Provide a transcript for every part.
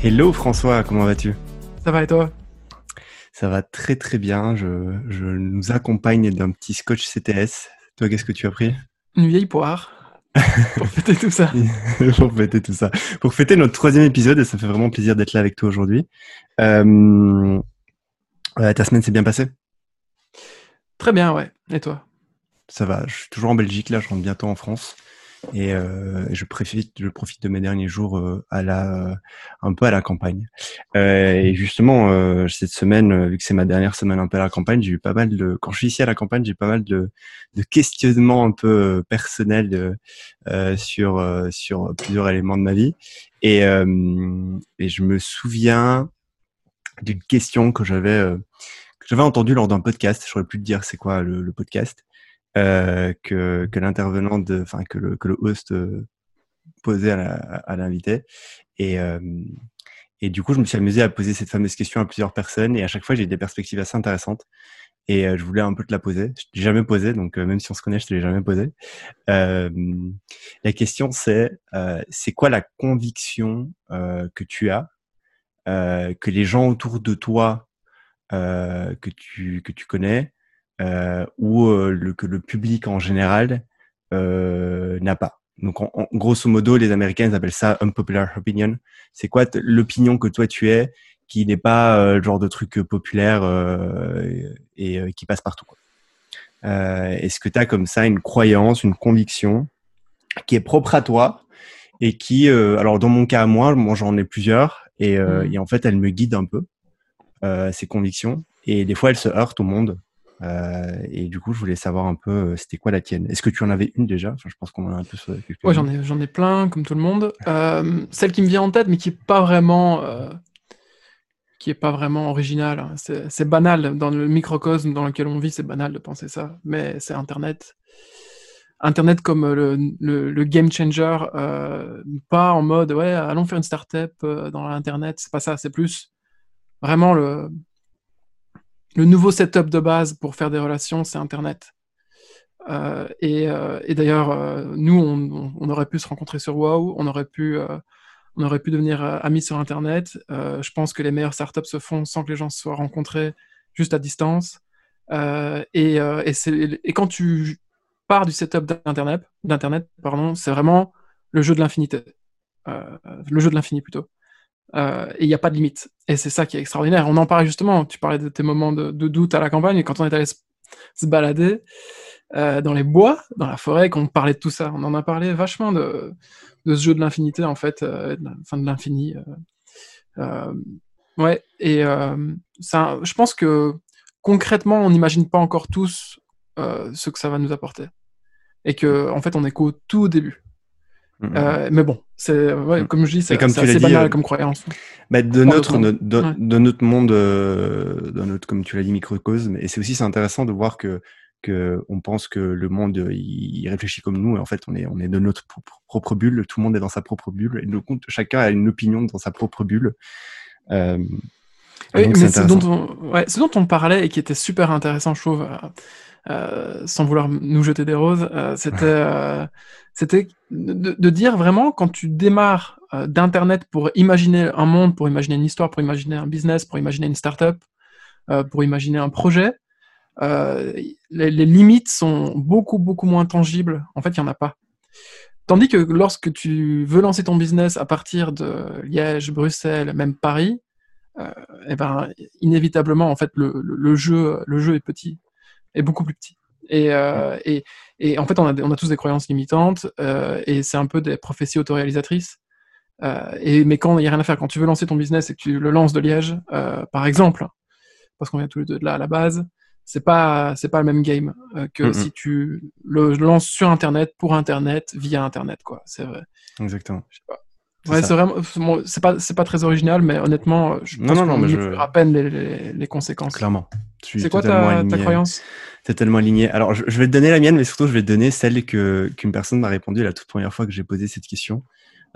Hello François, comment vas-tu? Ça va et toi? Ça va très très bien. Je, je nous accompagne d'un petit scotch CTS. Toi, qu'est-ce que tu as pris? Une vieille poire. pour fêter tout ça. pour fêter tout ça. Pour fêter notre troisième épisode, et ça fait vraiment plaisir d'être là avec toi aujourd'hui. Euh, ta semaine s'est bien passée? Très bien, ouais. Et toi? Ça va. Je suis toujours en Belgique, là, je rentre bientôt en France. Et euh, je profite, je profite de mes derniers jours euh, à la, un peu à la campagne. Euh, et justement, euh, cette semaine, vu que c'est ma dernière semaine un peu à la campagne, j'ai eu pas mal de, quand je suis ici à la campagne, j'ai pas mal de, de questionnements un peu personnels sur sur plusieurs éléments de ma vie. Et, et je me souviens d'une question que j'avais que j'avais entendue lors d'un podcast. Je saurais plus te dire c'est quoi le podcast. Euh, que, que l'intervenant, enfin que le, que le host euh, posait à l'invité. Et, euh, et du coup, je me suis amusé à poser cette fameuse question à plusieurs personnes et à chaque fois, j'ai des perspectives assez intéressantes. Et je voulais un peu te la poser. Je t'ai jamais posé, donc même si on se connaît, je te l'ai jamais posé. la question, c'est c'est quoi la conviction que tu as que les gens autour de toi que tu que tu connais ou euh, le, que le public en général euh, n'a pas. Donc, en, grosso modo, les Américains appellent ça unpopular opinion. C'est quoi l'opinion que toi tu es qui n'est pas le genre de truc populaire et, qui passe partout. Est-ce que tu as comme ça une croyance, une conviction qui est propre à toi et qui, alors dans mon cas à moi, moi j'en ai plusieurs et, mmh. et, en fait elles me guident un peu ces convictions et des fois elles se heurtent au monde euh, et du coup, je voulais savoir un peu, euh, c'était quoi la tienne? Est-ce que tu en avais une déjà? Enfin, Je pense qu'on en a un peu. Ouais, j'en ai, j'en ai plein, comme tout le monde. Euh, celle qui me vient en tête, mais qui est pas vraiment, qui est pas vraiment originale. Hein. C'est, banal dans le microcosme dans lequel on vit. C'est banal de penser ça, mais c'est Internet. Internet comme le, le, game changer, pas en mode ouais, allons faire une startup dans l'internet. C'est pas ça. C'est plus vraiment le le nouveau setup de base pour faire des relations, c'est Internet. Euh, euh, et, d'ailleurs, euh, nous, on, aurait pu se rencontrer sur WoW, on aurait pu, on aurait pu devenir amis sur Internet. je pense que les meilleures startups se font sans que les gens se soient rencontrés, juste à distance. Et, quand tu pars du setup d'Internet, d'Internet, pardon, c'est vraiment le jeu de l'infinité, le jeu de l'infini plutôt. Euh, et il n'y a pas de limite. Et c'est ça qui est extraordinaire. On en parlait justement, tu parlais de tes moments de, doute à la campagne, et quand on est allé se, balader euh, dans les bois, dans la forêt, qu'on parlait de tout ça, on en a parlé vachement de, ce jeu de l'infinité, en fait, euh, enfin de l'infini. ouais, et ça, je pense que concrètement, on n'imagine pas encore tous ce que ça va nous apporter. Et que, en fait, on est qu'au tout début. Mm, mm, euh, mm. mais bon, c'est ouais, comme je dis, c'est assez banal euh, comme croyance. Bah, de, notre, de, de, notre monde, euh, de notre, comme tu l'as dit, microcosme, et c'est aussi c'est intéressant de voir que, que on pense que le monde il, réfléchit comme nous, et en fait on est, on est de notre propre, bulle, tout le monde est dans sa propre bulle, et donc chacun a une opinion dans sa propre bulle. Oui, mais ce dont, on, ouais, ce dont on parlait et qui était super intéressant, je trouve, euh, sans vouloir nous jeter des roses, euh, c'était euh, de, dire vraiment quand tu démarres d'internet pour imaginer un monde, pour imaginer une histoire, pour imaginer un business, pour imaginer une startup, pour imaginer un projet, les, limites sont beaucoup beaucoup moins tangibles. En fait, il y en a pas. Tandis que lorsque tu veux lancer ton business à partir de Liège, Bruxelles, même Paris, eh ben, inévitablement, en fait, le jeu est petit est beaucoup plus petit. Et, euh, et, et, en fait, on a, on a tous des croyances limitantes euh, et c'est un peu des prophéties autoréalisatrices. Euh, et, mais quand il n'y a rien à faire, quand tu veux lancer ton business et que tu le lances de Liège, par exemple, parce qu'on vient tous les deux de là à la base, c'est pas c'est pas le même game que si tu le lances sur Internet pour Internet via Internet quoi. C'est vrai. Exactement. Je sais pas. Ouais, c'est vraiment, c'est pas, c'est pas très original, mais honnêtement, je pense non, non, non, mais je... à peine les, les, conséquences. Clairement. C'est quoi ta, ta, croyance C'est tellement aligné. Alors, je, vais te donner la mienne, mais surtout, je vais te donner celle que qu'une personne m'a répondu la toute première fois que j'ai posé cette question.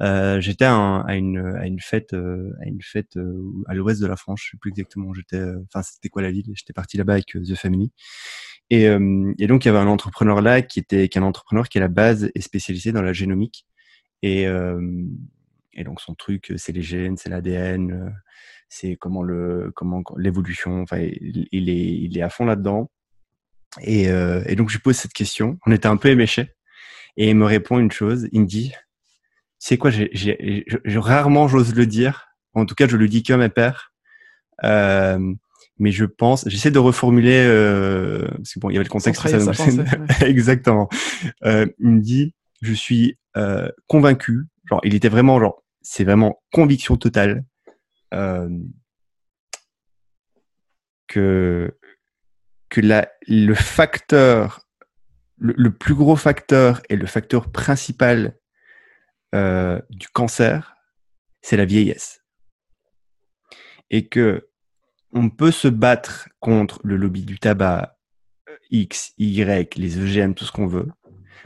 Euh, j'étais à, à, une, à une fête, euh, à une fête euh, à l'ouest de la France. Je sais plus exactement où j'étais. Euh, enfin, c'était quoi la ville J'étais parti là-bas avec The Family. Et, et, donc, il y avait un entrepreneur là qui était, qui est un entrepreneur qui à la base est spécialisé dans la génomique. Et et donc son truc, c'est les gènes, c'est l'ADN, c'est comment le comment l'évolution. Enfin, il, est il est à fond là-dedans. Et, et, donc je lui pose cette question. On était un peu éméchés. Et il me répond une chose. Il me dit, c'est quoi, j'ai, rarement j'ose le dire. En tout cas, je le dis qu'à mes pères. Euh, mais je pense, j'essaie de reformuler, euh, parce que bon, il y avait le contexte. Ça, Exactement. Euh, il me dit, je suis euh, convaincu. Genre, il était vraiment genre, c'est vraiment conviction totale euh, que que la, le facteur le, plus gros facteur et le facteur principal euh, du cancer, c'est la vieillesse. Et que on peut se battre contre le lobby du tabac euh, X, Y, les EGM, tout ce qu'on veut.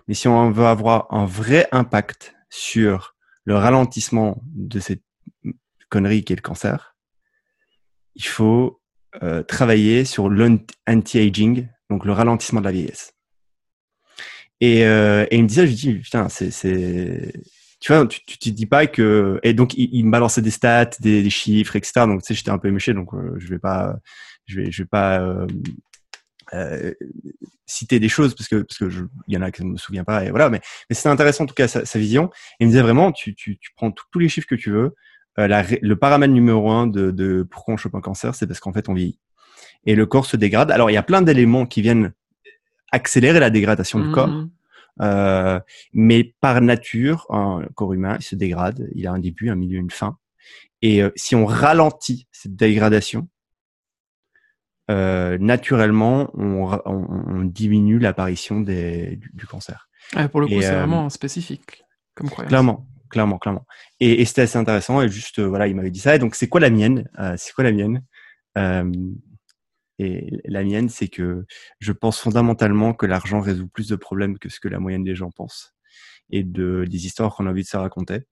Mais si on veut avoir un vrai impact sur le ralentissement de cette connerie qui est le cancer, il faut euh, travailler sur l'anti-aging, donc le ralentissement de la vieillesse. Et, euh, il me disait, je lui dis, putain, c'est, tu vois, tu, tu te dis pas que, et donc il, me balançait des stats, des, chiffres, etc. Donc tu sais, j'étais un peu éméché, donc euh, je vais pas, je vais, je pas citer des choses parce que parce que il y en a qui ne me souviens pas et voilà. Mais c'était intéressant en tout cas sa, vision. Il me disait vraiment, tu, tu prends tous les chiffres que tu veux. Euh, la, le paramètre numéro un de, de pourquoi on chope un cancer, c'est parce qu'en fait on vieillit et le corps se dégrade. Alors il y a plein d'éléments qui viennent accélérer la dégradation du corps. Euh, mais par nature, un corps humain, il se dégrade. Il a un début, un milieu, une fin. Et euh, si on ralentit cette dégradation, euh, naturellement, on, on, on diminue l'apparition du, du, cancer. pour le coup, c'est vraiment spécifique comme croyance. Clairement, clairement, clairement. Et, c'était assez intéressant. Et juste, voilà, il m'avait dit ça. Et donc, c'est quoi la mienne? C'est quoi la mienne? Et la mienne, c'est que je pense fondamentalement que l'argent résout plus de problèmes que ce que la moyenne des gens pensent et de des histoires qu'on a envie de se raconter.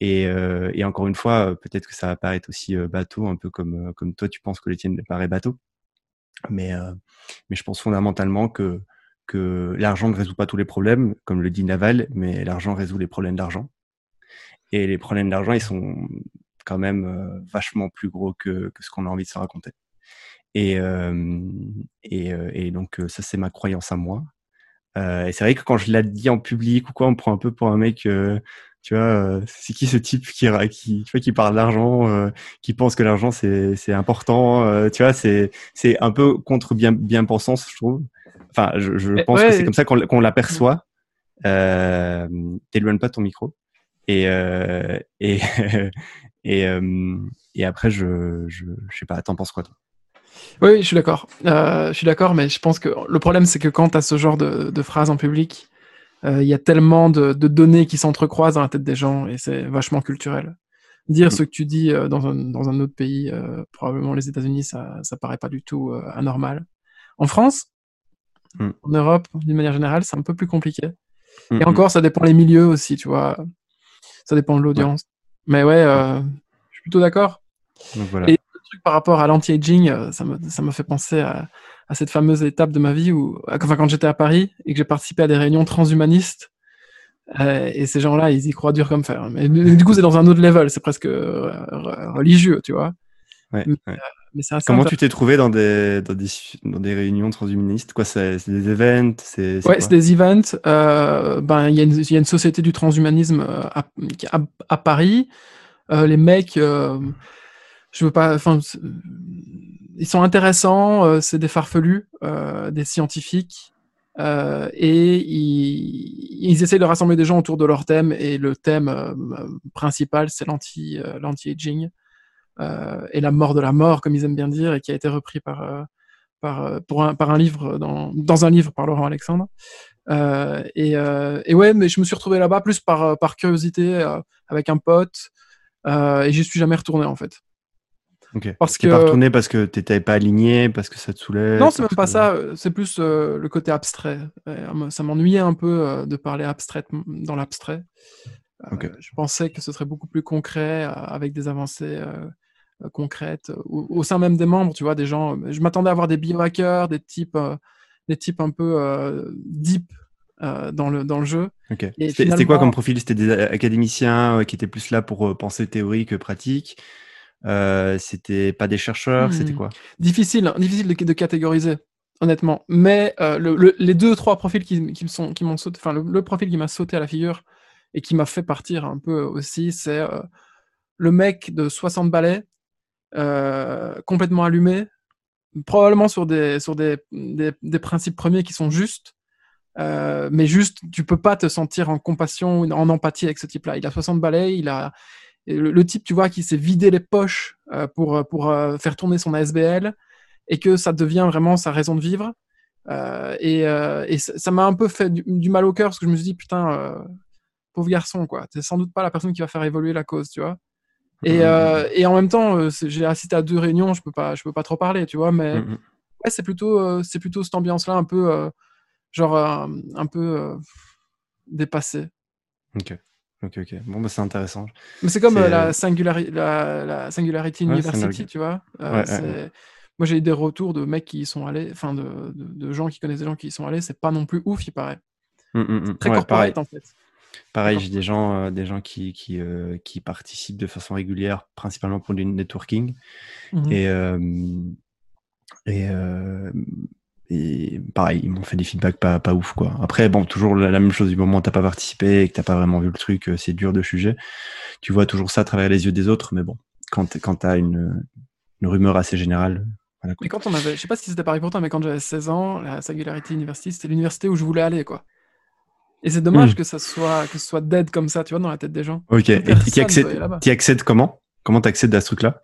Et, euh, et encore une fois, peut-être que ça va paraître aussi euh, bateau, un peu comme euh, comme toi, tu penses que les tiennes paraît bateau. Mais euh, mais je pense fondamentalement que que l'argent ne résout pas tous les problèmes, comme le dit Naval, mais l'argent résout les problèmes d'argent. Et les problèmes d'argent, ils sont quand même euh, vachement plus gros que, que ce qu'on a envie de se raconter. Et, euh, et, et, donc, ça, c'est ma croyance à moi. Euh, et c'est vrai que quand je l'ai dit en public ou quoi, on me prend un peu pour un mec, euh, tu vois, c'est qui ce type qui, qui, tu vois, qui parle d'argent, qui pense que l'argent c'est, c'est important, tu vois, c'est, c'est un peu contre bien, bien pensance, je trouve. Enfin, je, je pense que c'est comme ça qu'on, qu'on l'aperçoit. Euh, t'éloigne pas ton micro. Et, et, et, et après, je, je, je sais pas, t'en penses quoi, toi? Oui, je suis d'accord. Euh, je suis d'accord, mais je pense que le problème, c'est que quand tu as ce genre de, de phrases en public, euh, il y a tellement de, de données qui s'entrecroisent dans la tête des gens et c'est vachement culturel. Dire mm. ce que tu dis euh, dans, un, dans un autre pays, euh, probablement les États-Unis, ça, ça paraît pas du tout euh, anormal. En France, mm. en Europe, d'une manière générale, c'est un peu plus compliqué. Mm et encore, ça dépend les milieux aussi, tu vois. Ça dépend de l'audience. Ouais. Mais ouais, je suis plutôt d'accord. Voilà. Et truc par rapport à l'anti-aging, euh, ça me, ça me fait penser à, à, cette fameuse étape de ma vie où, enfin, quand j'étais à Paris et que j'ai participé à des réunions transhumanistes. Euh, et ces gens-là, ils y croient dur comme fer. Mais du coup, c'est dans un autre level, c'est presque euh, religieux, tu vois. Ouais, mais, ouais. Mais Comment tu t'es trouvé dans des, dans des, dans des réunions transhumanistes? Quoi, c'est des events c'est, Ouais, c'est des events. Euh, ben, il y, y, a une société du transhumanisme à, à, à Paris. Euh, les mecs, euh, je veux pas. Enfin, ils sont intéressants. Euh, c'est des farfelus, euh, des scientifiques, euh, et ils, ils essayent de rassembler des gens autour de leur thème. Et le thème euh, principal, c'est l'anti euh, l'anti-aging et la mort de la mort, comme ils aiment bien dire, et qui a été repris par par pour un par un livre dans dans un livre par Laurent Alexandre. et, et ouais, mais je me suis retrouvé là-bas plus par par curiosité avec un pote. et j'y suis jamais retourné en fait. Okay. Parce que pas retourné parce que t'étais pas aligné, parce que ça te saoulait. Non, c'est même pas que... ça. C'est plus euh, le côté abstrait. Ça m'ennuyait un peu euh, de parler abstrait dans l'abstrait. Euh, okay. Je pensais que ce serait beaucoup plus concret avec des avancées euh, concrètes au, au, sein même des membres. Tu vois, des gens. Je m'attendais à avoir des biohackers, des types, des types un peu deep dans, le, dans le jeu. C'était quoi comme profil? C'était des académiciens qui étaient plus là pour penser théorie que pratique C'était pas des chercheurs C'était hmm. quoi? Difficile, difficile de, catégoriser honnêtement. Mais les deux, trois profils qui, qui me sont, qui m'ont sauté, enfin le, profil qui m'a sauté à la figure et qui m'a fait partir un peu aussi, c'est le mec de 60 balais, complètement allumé, probablement sur des, sur des, des, principes premiers qui sont justes, euh, mais juste, tu peux pas te sentir en compassion, en empathie avec ce type-là. Il a 60 balais, il a le, type, tu vois, qui s'est vidé les poches euh, pour, pour euh, faire tourner son ASBL et que ça devient vraiment sa raison de vivre. et, et ça m'a un peu fait du, mal au cœur parce que je me suis dit, putain, pauvre garçon, quoi. T'es sans doute pas la personne qui va faire évoluer la cause, tu vois. Et, euh, et, en même temps, euh, j'ai assisté à deux réunions, je peux pas, je peux pas trop parler, tu vois, mais mmh ouais, c'est plutôt, euh, c'est plutôt cette ambiance-là, un peu, genre, un peu dépassée. Ok. Ok, ok. Bon, bah, c'est intéressant. Mais c'est comme la, Singularity, la, la Singularity University, tu vois. Moi, j'ai eu des retours de mecs qui y sont allés, enfin, de, de, gens qui connaissent des gens qui y sont allés. C'est pas non plus ouf, il paraît. Mmh, mmh, très corporate, en fait. Pareil, j'ai des gens, euh, des gens qui, qui, euh, qui, participent de façon régulière, principalement pour du networking. Mmh et, euh, et, et, pareil, ils m'ont fait des feedbacks pas, pas ouf. Quoi. Après, bon, toujours la, même chose du moment où tu n'as pas participé et que tu n'as pas vraiment vu le truc, c'est dur de juger. Tu vois toujours ça à travers les yeux des autres, mais bon, quand, tu as une, une, rumeur assez générale. Voilà, mais quand on avait, je sais pas si c'était pareil pour toi, mais quand j'avais 16 ans, la Singularity University, c'était l'université où je voulais aller, quoi. Et c'est dommage hmm. que ça soit que ce soit dead comme ça, tu vois, dans la tête des gens. Ok. Et tu accèdes, accèdes, comment? Comment tu accèdes à ce truc-là?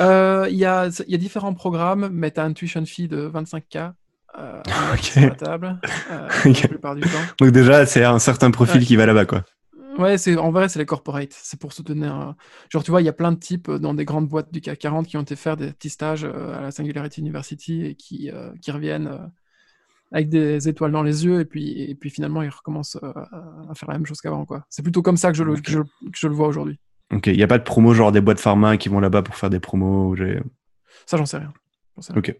Euh, Il y, a, y, a, différents programmes, mais tu as un tuition fee de 25K. Euh, sur la table, euh, la plupart du temps. Donc déjà, c'est un certain profil qui va là-bas, quoi. Ouais, c'est en vrai, c'est les corporates. C'est pour soutenir. Genre, tu vois, il y a plein de types dans des grandes boîtes du CAC 40 qui ont été faire des petits stages à la Singularity University et qui, qui reviennent avec des étoiles dans les yeux et puis, et puis finalement il recommence euh, à faire la même chose qu'avant. quoi. C'est plutôt comme ça que je le, que je, le vois aujourd'hui. Ok, il n'y a pas de promo genre des boîtes pharma qui vont là-bas pour faire des promos Ça, j'en sais rien. Ok.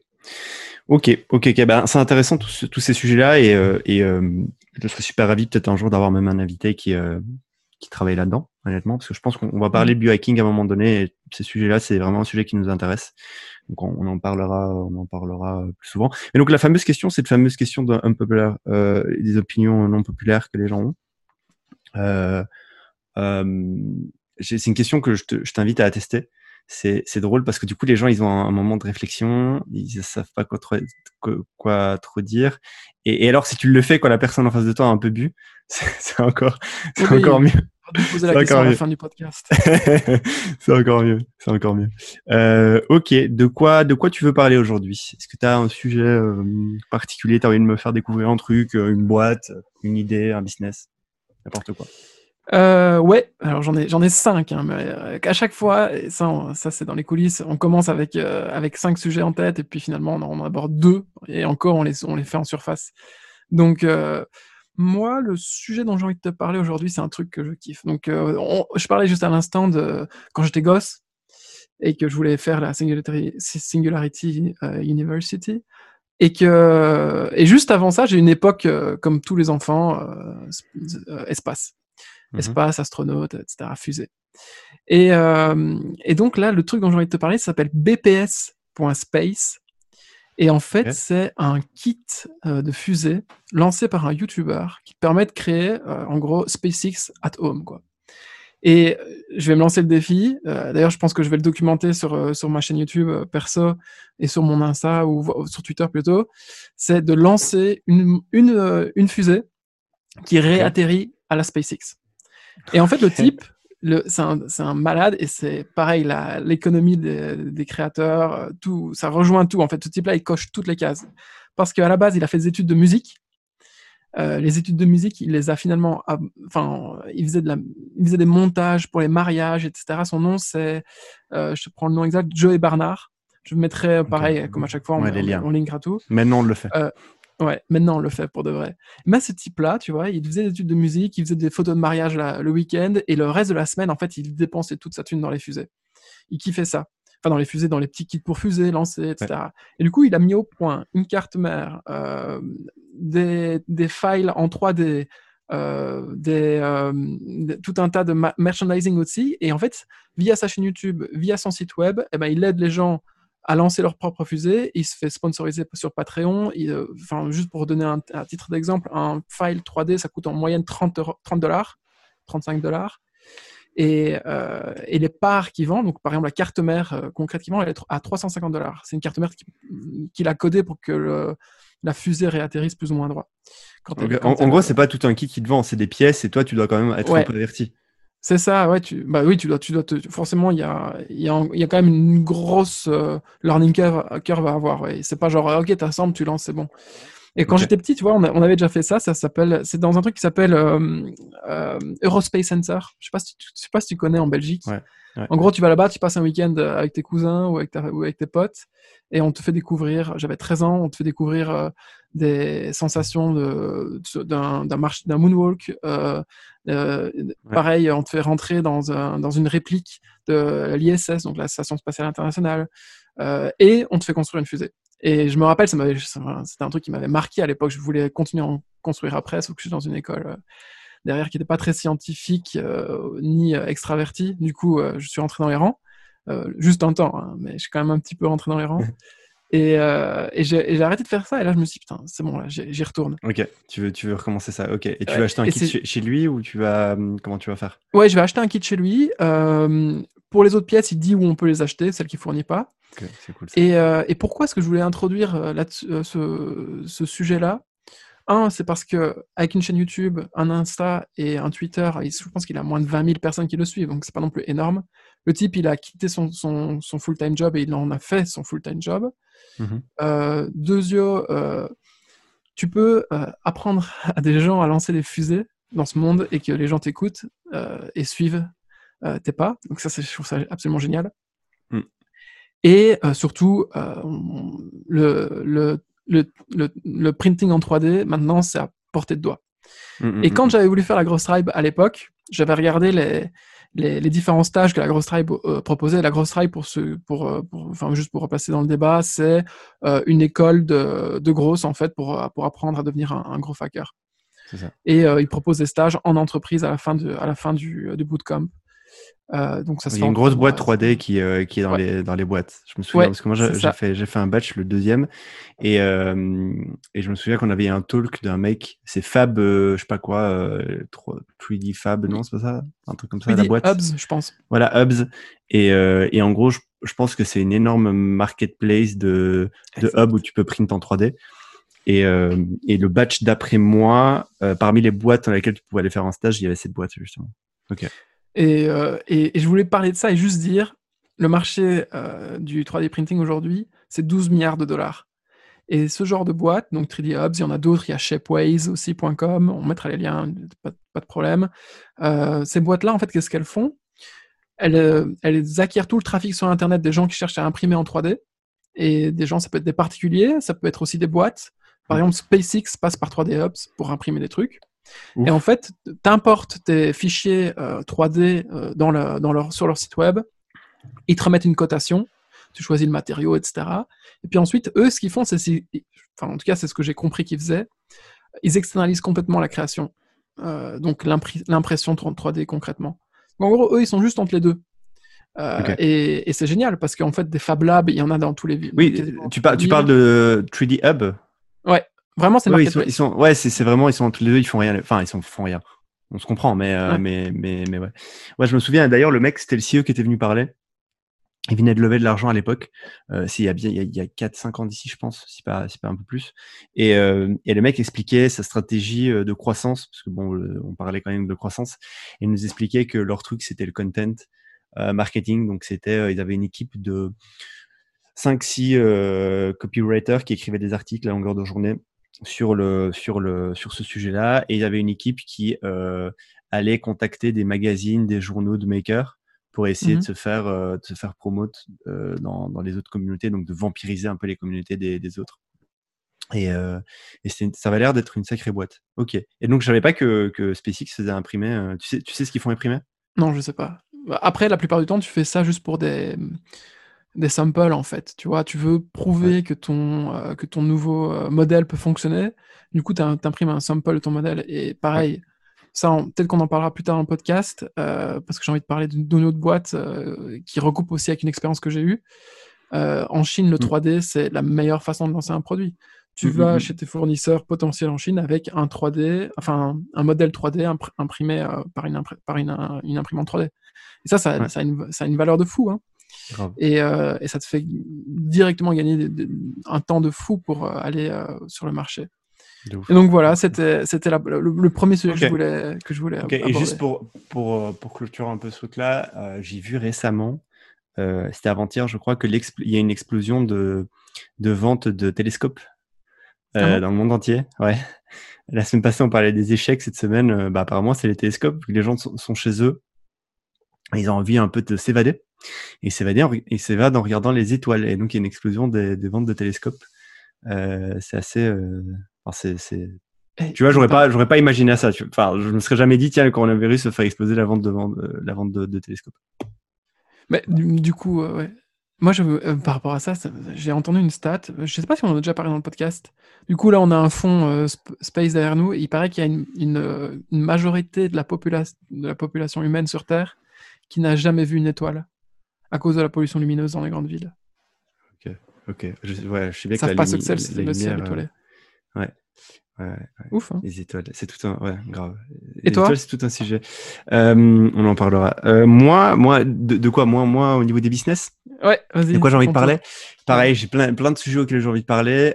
Ok, ok. Ben, c'est intéressant tous, tous ces sujets-là et, euh, et euh, je serais super ravi peut-être un jour d'avoir même un invité qui, qui travaille là-dedans, honnêtement, parce que je pense qu'on va parler de biohacking à un moment donné et ces sujets-là, c'est vraiment un sujet qui nous intéresse. Donc on, en parlera, on en parlera plus souvent. Et donc la fameuse question, cette fameuse question d'un populaire, euh, des opinions non populaires que les gens ont. Euh, euh, c'est une question que je t'invite à attester. C'est drôle parce que du coup les gens ils ont un, moment de réflexion, ils ne savent pas quoi trop, quoi, trop dire. Et, alors si tu le fais quand la personne en face de toi a un peu bu, c'est encore, encore mieux poser la question à la fin du podcast. c'est encore mieux. C'est encore mieux. Euh, ok. De quoi, de quoi tu veux parler aujourd'hui? Est-ce que tu as un sujet euh, particulier Tu as envie de me faire découvrir un truc, euh, une boîte, une idée, un business? N'importe quoi. ouais, alors j'en ai, j'en ai cinq, hein, mais à chaque fois, ça, ça c'est dans les coulisses, on commence avec, avec cinq sujets en tête et puis finalement on en aborde deux et encore on les, on les fait en surface. Donc, moi, le sujet dont j'ai envie de te parler aujourd'hui, c'est un truc que je kiffe. Donc, euh, je parlais juste à l'instant de quand j'étais gosse et que je voulais faire la Singularity, euh, University. Et que et juste avant ça, j'ai une époque euh, comme tous les enfants, espace, mmh espace, astronaute, etc., fusée. Et, et donc là, le truc dont j'ai envie de te parler, ça s'appelle bps.space. Et en fait, c'est un kit euh, de fusée lancé par un YouTuber qui permet de créer, euh, en gros, SpaceX at home. Quoi. Et euh, je vais me lancer le défi. D'ailleurs, je pense que je vais le documenter sur, sur ma chaîne YouTube perso et sur mon Insta ou sur Twitter plutôt. C'est de lancer une, une, une fusée qui réatterrit à la SpaceX. Et en fait, le type, c'est un, un, malade et c'est pareil, l'économie des, des, créateurs, euh, tout, ça rejoint tout. En fait, ce type-là, il coche toutes les cases. Parce qu'à la base, il a fait des études de musique. Euh, les études de musique, il les a finalement. Enfin, il faisait, de la, il faisait des montages pour les mariages, etc. Son nom, c'est. Euh, je te prends le nom exact, Joey Barnard. Je mettrai, pareil, comme à chaque fois, on, ouais, on, on, linkera tout. Maintenant, on le fait. Ouais, maintenant on le fait pour de vrai. Mais ce type-là, tu vois, il faisait des études de musique, il faisait des photos de mariage le week-end, et le reste de la semaine, en fait, il dépensait toute sa thune dans les fusées. Il kiffait ça. enfin dans les fusées, dans les petits kits pour fusées, lancer, etc. Et du coup, il a mis au point une carte mère, euh, des, des files en 3D, euh, des, tout un tas de merchandising aussi. Et en fait, via sa chaîne YouTube, via son site web, eh ben, il aide les gens à lancer leur propre fusée. Il se fait sponsoriser sur Patreon. enfin, juste pour donner un, titre d'exemple, un file 3D, ça coûte en moyenne 30 dollars, 35 dollars. Et, euh, et, les parts qu'il vend, donc par exemple la carte mère euh, concrète elle est à 350 dollars. C'est une carte mère qu'il a codée pour que la fusée réatterrisse plus ou moins droit. en, gros, c'est pas tout un kit qui te vend, c'est des pièces et toi, tu dois quand même être un peu averti. C'est ça, ouais. Tu, bah oui, tu dois, tu dois forcément, il y a, y, a, y a quand même une grosse euh, learning curve, curve, à avoir. Ouais. C'est pas genre, ok, t'assembles, tu lances, c'est bon. Et quand j'étais petit, tu vois, on, avait déjà fait ça. Ça s'appelle, c'est dans un truc qui s'appelle euh, euh, Eurospace Center. Je sais pas si tu, je sais pas si tu connais en Belgique. En gros, tu vas là-bas, tu passes un week-end avec tes cousins ou avec, ou avec tes potes, et on te fait découvrir. J'avais 13 ans, on te fait découvrir des sensations d'un d'un moonwalk. Euh, euh, pareil, on te fait rentrer dans, un, dans une réplique de l'ISS, donc la Station spatiale internationale, euh, et on te fait construire une fusée. Et je me rappelle, c'était un truc qui m'avait marqué à l'époque. Je voulais continuer à en construire après, sauf que je suis dans une école derrière qui n'était pas très scientifique ni extraverti. Du coup, je suis rentré dans les rangs. juste un temps, hein, mais je suis quand même un petit peu rentré dans les rangs. Et, euh, et j'ai arrêté de faire ça. Et là, je me suis dit, putain, c'est bon, là, j'y retourne. Ok, tu veux, tu veux recommencer ça. Ok. Et tu vas acheter un kit chez, lui ou tu vas. Hum, comment tu vas faire? Ouais, je vais acheter un kit chez lui. Euh, pour les autres pièces, il dit où on peut les acheter, celles qu'il fournit pas. Ok, c'est cool. Et, euh, et, pourquoi est-ce que je voulais introduire euh, là, euh, ce, ce sujet-là? Un, c'est parce que avec une chaîne YouTube, un Insta et un Twitter, je pense qu'il a moins de 20 000 personnes qui le suivent, donc c'est pas non plus énorme. Le type, il a quitté son, son, son full-time job et il en a fait son full-time job. Euh, deuxièmement, euh, tu peux euh, apprendre à des gens à lancer des fusées dans ce monde et que les gens t'écoutent et suivent tes pas. Donc ça, je trouve ça absolument génial. Mmh. Et surtout, le, le, le, le, printing en 3D, maintenant, c'est à portée de doigt. Mmh, et quand j'avais voulu faire la grosse tribe à l'époque, j'avais regardé les, les, différents stages que la grosse tribe euh, proposait. La grosse tribe, pour, ce, pour, euh, pour, enfin, juste pour replacer dans le débat, c'est euh, une école de, de grosses, en fait, pour, pour apprendre à devenir un, gros hacker. Ça. Et il propose des stages en entreprise à la fin, de, à la fin du, du bootcamp. Euh, donc ça Il y a une grosse boîte 3D qui, euh, qui est dans, les, dans les boîtes. Je me souviens, parce que moi j'ai fait, fait un batch, le deuxième, et, euh, et je me souviens qu'on avait un talk d'un mec, c'est Fab, je sais pas quoi, 3D Fab, non, c'est pas ça? Un truc comme ça, la boîte. Hubs, je pense. Voilà, Hubs. Et, et en gros, je, je pense que c'est une énorme marketplace de, de hub où tu peux print en 3D. Et, et le batch d'après moi, parmi les boîtes dans lesquelles tu pouvais aller faire un stage, il y avait cette boîte justement. Ok. Euh, et, et, je voulais parler de ça et juste dire, le marché euh, du 3D printing aujourd'hui, c'est 12 milliards de dollars. Et ce genre de boîte, donc 3D Hubs, il y en a d'autres, il y a Shapeways aussi.com, on mettra les liens, pas, de problème. Euh, ces boîtes-là, en fait, qu'est-ce qu'elles font? Elles, elles acquièrent tout le trafic sur Internet des gens qui cherchent à imprimer en 3D. Et des gens, ça peut être des particuliers, ça peut être aussi des boîtes. Par exemple, SpaceX passe par 3D Hubs pour imprimer des trucs. Et en fait, tu importes tes fichiers 3D euh, euh, dans dans leur, sur leur site web, ils te remettent une cotation, tu choisis le matériau, etc. Et puis ensuite, eux, ce qu'ils font, c'est, enfin, en tout cas, c'est ce que j'ai compris qu'ils faisaient, ils externalisent complètement la création, euh, donc l'impression 3D concrètement. en gros, eux, ils sont juste entre les deux. Et, c'est génial parce qu'en fait, des Fab Labs, il y en a dans tous les. Oui, tu, tu parles de 3D Hub? Vraiment, c'est ouais, ils sont, ouais, c'est vraiment, ils sont tous les deux, ils font rien. Enfin, ils sont, font rien. On se comprend, mais, euh, mais, mais, mais ouais. Ouais, je me souviens d'ailleurs, le mec, c'était le CEO qui était venu parler. Il venait de lever de l'argent à l'époque. Euh, il y a bien, il y a, 4-5 ans d'ici, je pense, si pas, si pas un peu plus. Et, euh, et le mec expliquait sa stratégie euh, de croissance, parce que bon, on parlait quand même de croissance. Et il nous expliquait que leur truc, c'était le content euh, marketing. Donc, c'était, ils avaient une équipe de 5-6 copywriters qui écrivaient des articles à longueur de journée sur, le, sur, le, sur ce sujet-là. Et il y avait une équipe qui euh, allait contacter des magazines, des journaux de makers pour essayer de mmh se faire, euh, de se faire promote euh, dans, dans, les autres communautés, donc de vampiriser un peu les communautés des, des autres. Et, et ça va l'air d'être une sacrée boîte. Ok. Et donc, je savais pas que, que SpaceX faisait imprimer. Tu, sais, tu sais ce qu'ils font imprimer? Non, je sais pas. Après, la plupart du temps, tu fais ça juste pour des des samples en fait. Tu vois, tu veux prouver que, ton, euh, que ton nouveau euh, modèle peut fonctionner. Du coup, tu imprimes un sample de ton modèle. Et pareil, ça, peut-être qu'on en parlera plus tard dans le podcast, euh, parce que j'ai envie de parler d'une autre boîte qui recoupe aussi avec une expérience que j'ai eue. en Chine, le 3D, mm. c'est la meilleure façon de lancer un produit. Tu mm, vas mm, chez tes fournisseurs potentiels en Chine avec un 3D, enfin un modèle 3D imprimé par, une, par une, une, imprimante 3D. Et ça, ça, ça, a, une, ça a une valeur de fou. Hein. Euh, et, ça te fait directement gagner un temps de fou pour euh, aller euh, sur le marché. Et donc voilà, c'était le, premier sujet que je voulais que je voulais. Et juste pour pour pour clôturer un peu ce truc-là, j'ai vu récemment, c'était avant-hier, je crois que il y a une explosion de de vente de télescopes ah dans le monde entier. Ouais. La semaine passée, on parlait des échecs. Cette semaine, bah, apparemment, c'est les télescopes. Les gens sont, sont chez eux. Ils ont envie un peu de s'évader et s'évade en, en regardant les étoiles. Et donc, il y a une explosion des, ventes de télescopes. Euh, c'est assez. Euh, c'est, tu vois, j'aurais pas, j'aurais pas imaginé ça. Enfin, je me serais jamais dit, tiens, le coronavirus va faire exploser la vente de, euh, la vente de, télescopes. Mais du, coup, ouais. Moi, je, par rapport à ça, j'ai entendu une stat. Je sais pas si on en a déjà parlé dans le podcast. Du coup, là, on a un fond space derrière nous. il paraît qu'il y a une, une, une majorité de la, population de la population humaine sur Terre qui n'a jamais vu une étoile à cause de la pollution lumineuse dans les grandes villes. Ok, ok. Je, ouais, je sais bien que la pas ce que c'est, le étoilé. Euh, ouais. Ouais, Ouf. Hein. Les étoiles, c'est tout un, ouais, grave. Et toi étoiles, c'est tout un sujet. Euh, on en parlera. Euh, moi, moi, de, quoi? Moi, moi, au niveau des business? Ouais, vas-y. De quoi j'ai envie de parler? Pareil, j'ai plein, plein de sujets auxquels j'ai envie de parler.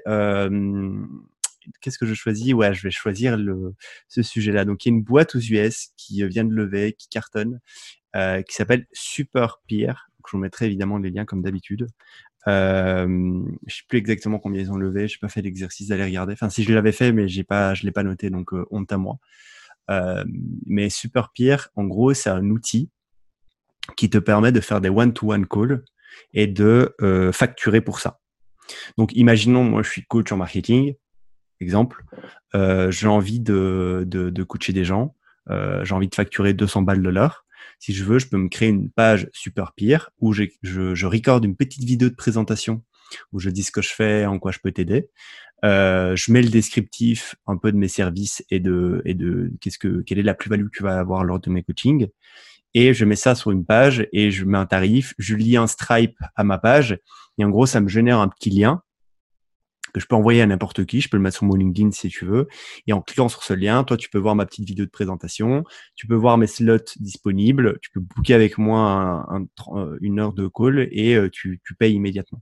Qu'est-ce que je choisis? Ouais, je vais choisir le, ce sujet-là. Donc, il y a une boîte aux US qui vient de lever, qui cartonne, qui s'appelle Super Peer je vous mettrai évidemment les liens comme d'habitude. Euh, je sais plus exactement combien ils ont levé. Je n'ai pas fait l'exercice d'aller regarder. Enfin, si je l'avais fait, mais j'ai pas, je l'ai pas noté, donc euh, honte à moi. Euh, mais Super en gros, c'est un outil qui te permet de faire des one-to-one calls et de euh, facturer pour ça. Donc, imaginons, moi, je suis coach en marketing, exemple. j'ai envie de, de, de, coacher des gens. j'ai envie de facturer 200 balles de l'heure. Si je veux, je peux me créer une page super pire où je, je, je recorde une petite vidéo de présentation où je dis ce que je fais, en quoi je peux t'aider. Euh, je mets le descriptif un peu de mes services et de, et de qu'est-ce que, quelle est la plus-value que tu vas avoir lors de mes coachings. Et je mets ça sur une page et je mets un tarif, je lis un Stripe à ma page et en gros, ça me génère un petit lien que je peux envoyer à n'importe qui. Je peux le mettre sur mon LinkedIn si tu veux. Et en cliquant sur ce lien, toi, tu peux voir ma petite vidéo de présentation. Tu peux voir mes slots disponibles. Tu peux booker avec moi euh, une heure de call et euh, tu, payes immédiatement.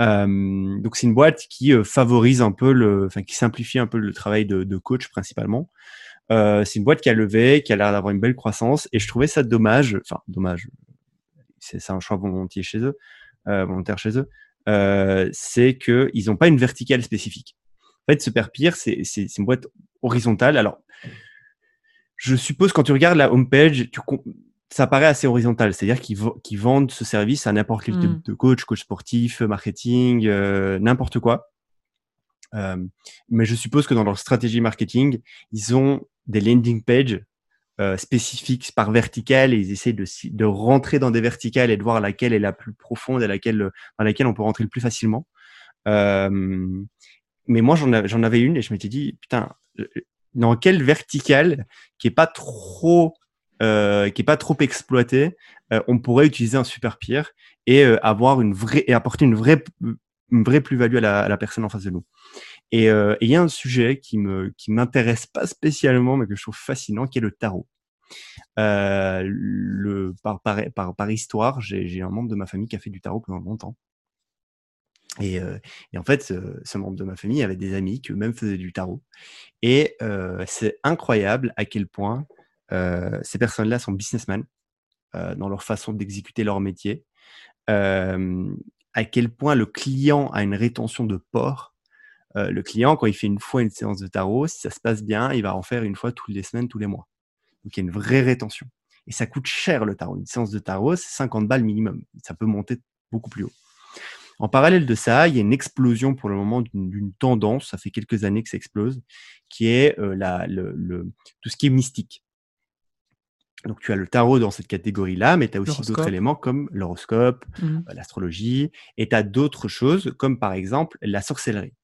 Euh, donc c'est une boîte qui favorise un peu le, enfin qui simplifie un peu le travail de, coach principalement. c'est une boîte qui a levé, qui a l'air d'avoir une belle croissance et je trouvais ça dommage, enfin dommage, c'est un choix volontiers chez eux, volontaire chez eux, euh, c'est qu'ils n'ont pas une verticale spécifique. En fait, Superpeer, c'est une boîte horizontale. Alors, je suppose quand tu regardes la homepage, tu, ça paraît assez horizontal, c'est-à-dire qu'ils vendent ce service à n'importe quel type hmm. de coach, coach sportif, marketing, euh, n'importe quoi. Euh, mais je suppose que dans leur stratégie marketing, ils ont des landing pages euh, spécifiques par verticale et ils essaient de, rentrer dans des verticales et de voir laquelle est la plus profonde et laquelle, dans laquelle on peut rentrer le plus facilement. Euh, mais moi, j'en avais une et je m'étais dit, putain, euh, dans quelle verticale qui est pas trop euh, qui est pas trop exploitée, euh, on pourrait utiliser un super pire et avoir une vraie et apporter une vraie vraie plus-value à la, à la, personne en face de nous. Et euh, il y a un sujet qui me qui m'intéresse pas spécialement, mais que je trouve fascinant, qui est le tarot. Euh, le, par, par, par, par histoire, j'ai un membre de ma famille qui a fait du tarot pendant longtemps. Et, euh, et en fait, ce, ce, membre de ma famille avait des amis qui eux-mêmes faisaient du tarot. Et euh, c'est incroyable à quel point euh, ces personnes-là sont businessmen euh, dans leur façon d'exécuter leur métier. à quel point le client a une rétention de port euh, le client, quand il fait une fois une séance de tarot, si ça se passe bien, il va en faire une fois toutes les semaines, tous les mois. Donc il y a une vraie rétention. Et ça coûte cher le tarot. Une séance de tarot, c'est 50 balles minimum. Ça peut monter beaucoup plus haut. En parallèle de ça, il y a une explosion pour le moment d'une tendance, ça fait quelques années que ça explose, qui est euh, la, le, tout ce qui est mystique. Donc tu as le tarot dans cette catégorie-là, mais tu as aussi d'autres éléments comme l'horoscope, mmh. euh, l'astrologie, et tu as d'autres choses comme par exemple la sorcellerie.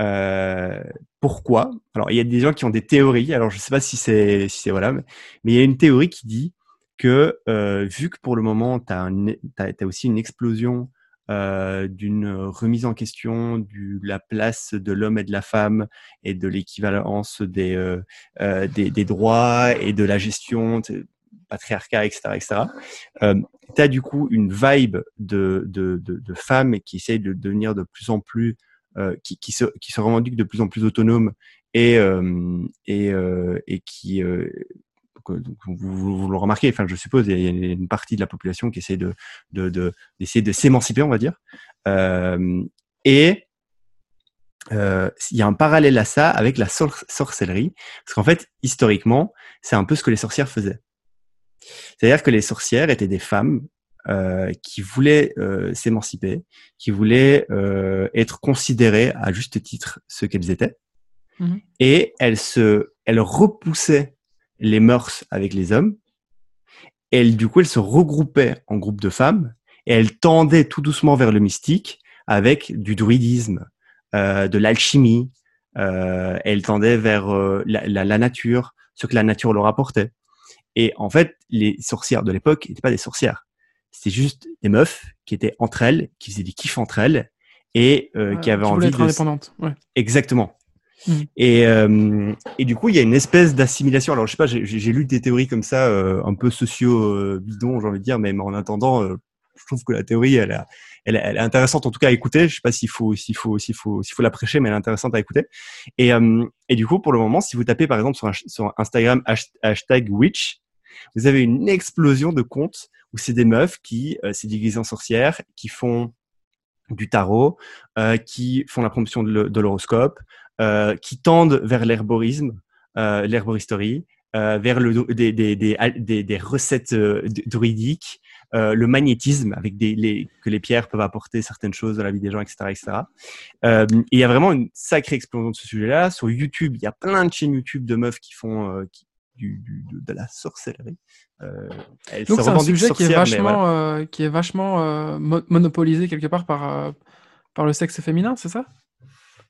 Euh, pourquoi? Alors il y a des gens qui ont des théories. Alors je sais pas si c'est si voilà, mais, il y a une théorie qui dit que euh, vu que pour le moment tu as, aussi une explosion euh, d'une remise en question de la place de l'homme et de la femme et de l'équivalence des, des, droits et de la gestion, patriarcat, etc. etc. Tu as du coup une vibe de, de, de, de femmes qui essayent de devenir de plus en plus, qui, qui, se, qui se revendiquent de plus en plus autonomes et, et, et qui vous, vous, le remarquez, enfin, je suppose, il y a une partie de la population qui essaie de, d'essayer de, s'émanciper, on va dire. Euh, et euh, il y a un parallèle à ça avec la sorcellerie, parce qu'en fait, historiquement, c'est un peu ce que les sorcières faisaient. C'est-à-dire que les sorcières étaient des femmes euh, qui voulaient s'émanciper, qui voulaient être considérées à juste titre ce qu'elles étaient, mmh et elles se, elles repoussaient les mœurs avec les hommes. Et du coup, elle se regroupait en groupe de femmes et elle tendait tout doucement vers le mystique avec du druidisme, euh, de l'alchimie. Euh, elle tendait vers euh, la, nature, ce que la nature leur apportait. Et en fait, les sorcières de l'époque n'étaient pas des sorcières. C'était juste des meufs qui étaient entre elles, qui faisaient des kiffs entre elles et qui avaient envie d'être indépendantes. Exactement. Mm. Et, euh, et du coup, il y a une espèce d'assimilation. Alors, je sais pas, j'ai lu des théories comme ça, euh, un peu socio-bidon, j'ai envie de dire, mais en attendant, euh, je trouve que la théorie, elle, elle, elle, est intéressante en tout cas à écouter. Je sais pas s'il faut, s'il faut, s'il faut, s'il faut la prêcher, mais elle est intéressante à écouter. Et, euh, et du coup, pour le moment, si vous tapez par exemple sur, sur Instagram hashtag witch, vous avez une explosion de comptes où c'est des meufs qui euh, s'est déguisent en sorcières, qui font du tarot, euh, qui font la promotion de l'horoscope, euh, qui tendent vers l'herborisme, euh, l'herboristerie, vers des, recettes druidiques, le magnétisme avec que les pierres peuvent apporter certaines choses dans la vie des gens, etc. etc. Il y a vraiment une sacrée explosion de ce sujet-là. Sur YouTube, il y a plein de chaînes YouTube de meufs qui font du, du, de, la sorcellerie. Euh, Donc c'est un sujet qui est vachement, qui est vachement monopolisé quelque part par, par le sexe féminin, c'est ça?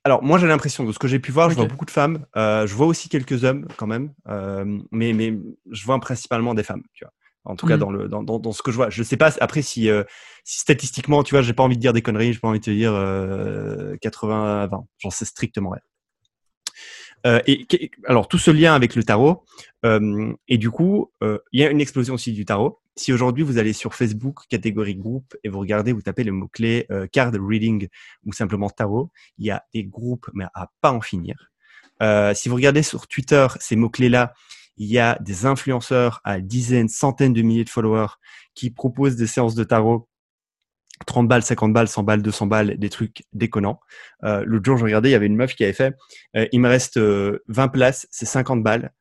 Alors, moi, j'ai l'impression, de ce que j'ai pu voir, je vois beaucoup de femmes. Euh, je vois aussi quelques hommes quand même. Euh, mais, mais je vois principalement des femmes, tu vois. En tout cas, mmh. dans, le, dans, dans, dans, ce que je vois. Je sais pas, après, si, euh, si statistiquement, tu vois, j'ai pas envie de dire des conneries, j'ai pas envie de te dire 80 à 20. J'en sais strictement rien. Euh, et, alors, tout ce lien avec le tarot, euh, et du coup, euh, il y a une explosion aussi du tarot. Si aujourd'hui vous allez sur Facebook, catégorie groupe, et vous regardez, vous tapez le mot-clé card reading ou simplement tarot, il y a des groupes, mais à pas en finir. si vous regardez sur Twitter ces mots-clés-là, il y a des influenceurs à dizaines, centaines de milliers de followers qui proposent des séances de tarot 30 balles, 50 balles, 100 balles, 200 balles, des trucs déconnants. Euh, L'autre jour, je regardais, il y avait une meuf qui avait fait euh, il me reste 20 euh, places, c'est 50 balles.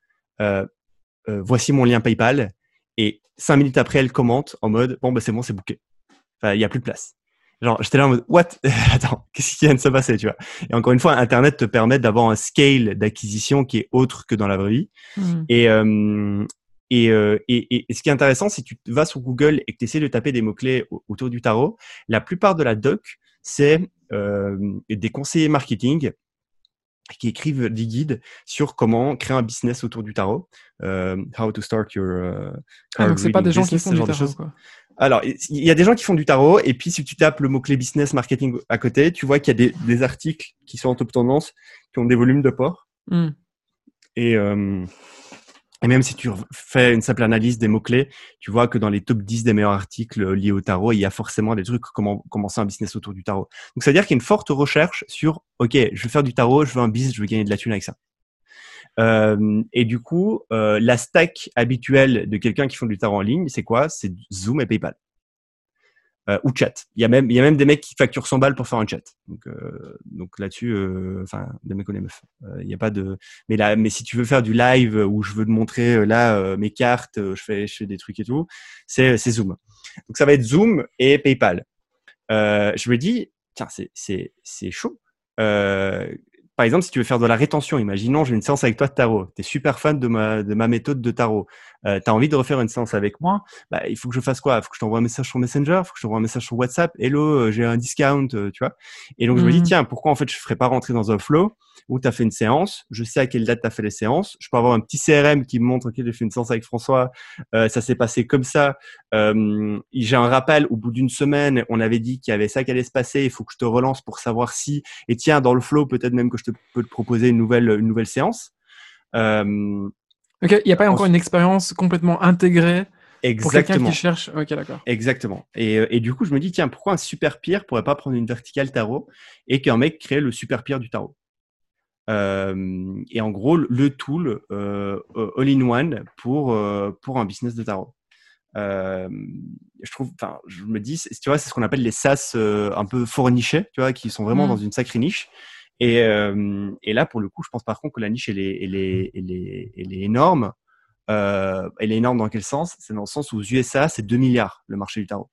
Voici mon lien PayPal. Et 5 minutes après, elle commente en mode bon, bah, c'est bon, c'est booké. Enfin, il n'y a plus de place. Genre, j'étais là en mode what? Attends, qu'est-ce qui vient de se passer, tu vois? Et encore une fois, Internet te permet d'avoir un scale d'acquisition qui est autre que dans la vraie vie. Mmh. Et, euh, et, et, ce qui est intéressant, si tu vas sur Google et que tu essaies de taper des mots-clés autour du tarot, la plupart de la doc, c'est euh, des conseillers marketing qui écrivent des guides sur comment créer un business autour du tarot. Euh, how to start your euh, ah, donc c'est pas des gens qui font du tarot quoi. Alors, il y a des gens qui font du tarot, et puis si tu tapes le mot-clé business marketing à côté, tu vois qu'il y a des, des, articles qui sont en top tendance, qui ont des volumes de port. Hmm. Et, euh, et même si tu fais une simple analyse des mots-clés, tu vois que dans les top 10 des meilleurs articles liés au tarot, il y a forcément des trucs comment commencer un business autour du tarot. Donc, c'est-à-dire qu'il y a une forte recherche sur, OK, je veux faire du tarot, je veux un business, je veux gagner de la thune avec ça. Euh, et du coup, euh, la stack habituelle de quelqu'un qui font du tarot en ligne, c'est quoi? C'est Zoom et PayPal euh, ou chat. Il y a même il y a même des mecs qui facturent 100 balles pour faire un chat. Donc euh, donc là-dessus, euh, enfin des mecs ou des meufs. Euh, il y a pas de. Mais là, mais si tu veux faire du live où je veux te montrer euh, là mes cartes, je fais je fais des trucs et tout, c'est c'est Zoom. Donc ça va être Zoom et PayPal. je me dis tiens c'est c'est c'est chaud. Par exemple, si tu veux faire de la rétention, imaginons, j'ai une séance avec toi de tarot. Tu es super fan de ma, de ma méthode de tarot. Euh, tu as envie de refaire une séance avec moi? Bah, il faut que je fasse quoi? Il faut que je t'envoie un message sur Messenger, il faut que je t'envoie un message sur WhatsApp? Hello, euh, j'ai un discount, euh, tu vois? Et donc, je me dis, mmh. tiens, pourquoi en fait je ne ferais pas rentrer dans un flow où tu as fait une séance, je sais à quelle date tu as fait les séances, je peux avoir un petit CRM qui me montre, ok, j'ai fait une séance avec François, euh, ça s'est passé comme ça, euh, j'ai un rappel au bout d'une semaine, on avait dit qu'il y avait ça qui allait se passer, il faut que je te relance pour savoir si, et tiens, dans le flow, peut-être même que je te peux te proposer une nouvelle, une nouvelle séance. Euh, ok, il n'y a pas encore une expérience complètement intégrée Exactement. Pour qui cherche. Ok, d'accord. Exactement. Et, et, du coup, je me dis, tiens, pourquoi un super pire pourrait pas prendre une verticale tarot et qu'un mec crée le super pire du tarot? Et en gros, le tool euh, all-in-one pour, euh, pour un business de tarot. je trouve, enfin, je me dis, tu vois, c'est ce qu'on appelle les SaaS un peu fort nichés, tu vois, qui sont vraiment mmh. dans une sacrée niche. Et, et, là, pour le coup, je pense par contre que la niche, elle est, elle est, elle est, elle est énorme. elle est énorme dans quel sens? C'est dans le sens où aux USA, c'est 2 milliards le marché du tarot.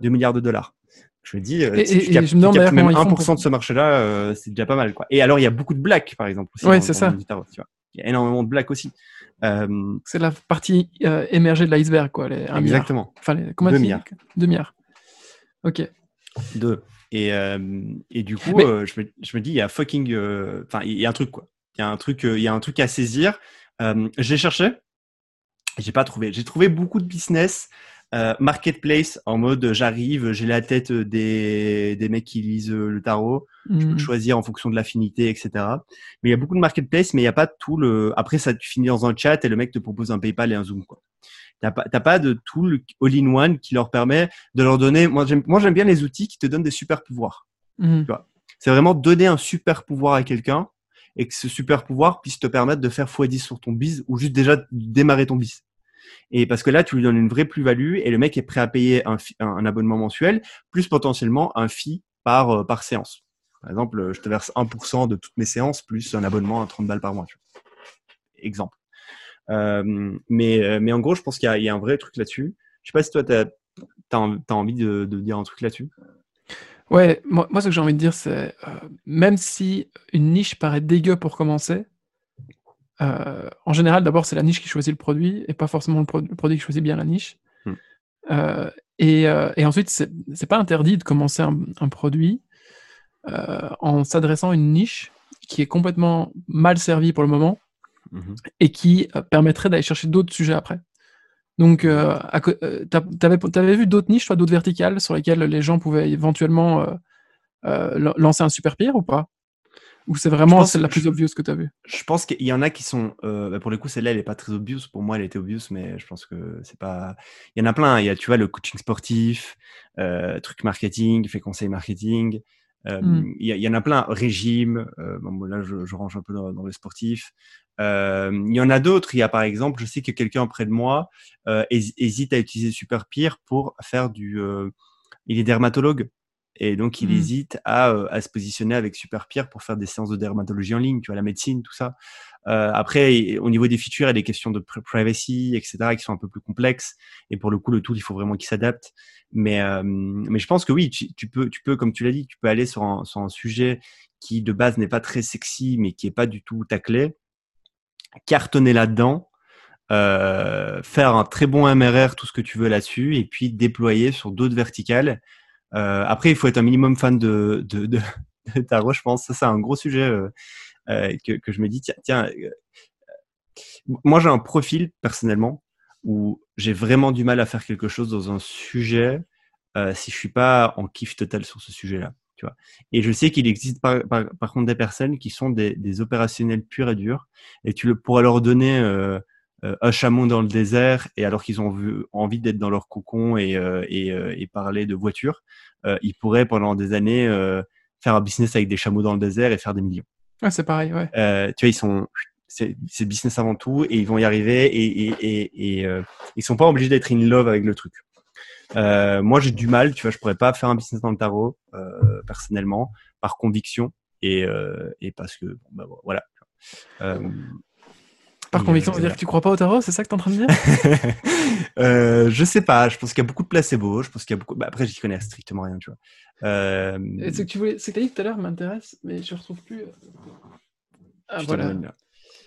2 milliards de dollars. Je me dis, euh, si tu captes, même 1% de ce marché-là, euh, c'est déjà pas mal. Quoi. Et alors, il y a beaucoup de black, par exemple. Oui, c'est ça. Il y a énormément de black aussi. Euh, c'est la partie émergée de l'iceberg, quoi. Les Exactement. Enfin, les, comment 2 milliards. 2 milliards. Ok. Deux. Et, et du coup, je, me, je, me, dis, il y a fucking. Enfin, il y a un truc, quoi. Il y a un truc, il y a un truc à saisir. j'ai cherché. J'ai pas trouvé. J'ai trouvé beaucoup de business euh, marketplace en mode j'arrive, j'ai la tête des, des mecs qui lisent le tarot, je peux hmm. choisir en fonction de l'affinité, etc. Mais il y a beaucoup de marketplace, mais il n'y a pas tout le. Après, ça tu finis dans un chat et le mec te propose un PayPal et un Zoom quoi. T'as pas, pas de tool all-in-one qui leur permet de leur donner. Moi, j'aime, moi, j'aime bien les outils qui te donnent des super pouvoirs. Hmm. C'est vraiment donner un super pouvoir à quelqu'un et que ce super pouvoir puisse te permettre de faire x10 sur ton biz ou juste déjà démarrer ton biz. Et parce que là, tu lui donnes une vraie plus-value et le mec est prêt à payer un, abonnement mensuel, plus potentiellement un fee par, euh, séance. Par exemple, je te verse 1% de toutes mes séances, plus un abonnement à 30 balles par mois. Exemple. Euh, mais, euh, en gros, je pense qu'il y, a un vrai truc là-dessus. Je sais pas si toi, tu as, envie de, dire un truc là-dessus. Ouais, moi, ce que j'ai envie de dire, c'est euh, même si une niche paraît dégueu pour commencer, euh, en général, d'abord, c'est la niche qui choisit le produit et pas forcément le, produit qui choisit bien la niche. Hmm. Euh, et, euh, et, ensuite, c'est pas interdit de commencer un, produit en s'adressant à une niche qui est complètement mal servie pour le moment mhm. et qui permettrait d'aller chercher d'autres sujets après. Donc, tu avais, vu d'autres niches, d'autres verticales sur lesquelles les gens pouvaient éventuellement lancer un super pire ou pas? Ou c'est vraiment celle la plus obvious que tu as vue Je pense qu'il y en a qui sont. Euh, bah, pour le coup, celle-là, elle n'est pas très obvious. Pour moi, elle était obvious, mais je pense que c'est pas. Il y en a plein. Il y a, tu vois, le coaching sportif, euh, truc marketing, fait conseil marketing. Euh, hmm. il, y, en a plein. Régime. Euh, bon, là, je, je, range un peu dans, le sportif. Euh, il y en a d'autres. Il y a par exemple, je sais que quelqu'un près de moi hésite à utiliser Super Peer pour faire du. il est dermatologue. Et donc, il mmh. hésite à, à, se positionner avec Super Pierre pour faire des séances de dermatologie en ligne, tu vois, la médecine, tout ça. Euh, après, au niveau des features, il y a des questions de privacy, etc., qui sont un peu plus complexes. Et pour le coup, le tool, il faut vraiment qu'il s'adapte. Mais, euh, mais je pense que oui, tu, tu, peux, tu peux, comme tu l'as dit, tu peux aller sur un, sur un sujet qui de base n'est pas très sexy, mais qui est pas du tout taclé, cartonner là-dedans. Euh, faire un très bon MRR, tout ce que tu veux là-dessus, et puis déployer sur d'autres verticales euh, après, il faut être un minimum fan de, de, de, tarot, je pense. Ça, c'est un gros sujet euh, euh, que, je me dis, tiens, moi j'ai un profil personnellement où j'ai vraiment du mal à faire quelque chose dans un sujet si je suis pas en kiff total sur ce sujet-là. Et je sais qu'il existe par, contre des personnes qui sont des, opérationnels purs et durs et tu le pourras leur donner un chameau dans le désert et alors qu'ils ont vu, envie d'être dans leur cocon et, euh, et, euh, et, parler de voiture, ils pourraient pendant des années faire un business avec des chameaux dans le désert et faire des millions. Ouais, c'est pareil, ouais. tu vois, ils sont, c'est business avant tout et ils vont y arriver et, et, et, et ils sont pas obligés d'être in love avec le truc. Euh, moi, j'ai du mal, tu vois, je pourrais pas faire un business dans le tarot euh, personnellement, par conviction et, euh, et parce que, bah, voilà. Par conviction, c'est-à-dire que tu crois pas au tarot, c'est ça que tu es en train de dire? Euh, Je sais pas, je pense qu'il y a beaucoup de placebo, je pense qu'il y a beaucoup... Bah, après, j'y connais strictement rien, tu vois. Euh... C'est que tu voulais... C'est que dit tout à l'heure m'intéresse, mais je retrouve plus... Euh, ah, voilà.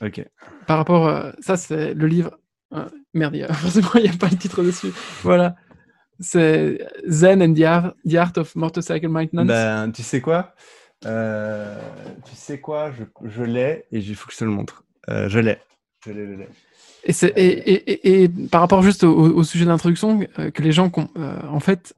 Ok. Par rapport... à... Ça, c'est le livre... Ah, merde, forcément, il n'y a pas le titre dessus. Voilà. C'est Zen and the Art, of Motorcycle Maintenance. Ben, tu sais quoi? Euh, Tu sais quoi? Je, je l'ai et il faut que je te le montre. je l'ai. Et, et, et, par rapport juste au, sujet d'introduction, euh, que les gens, euh, en fait,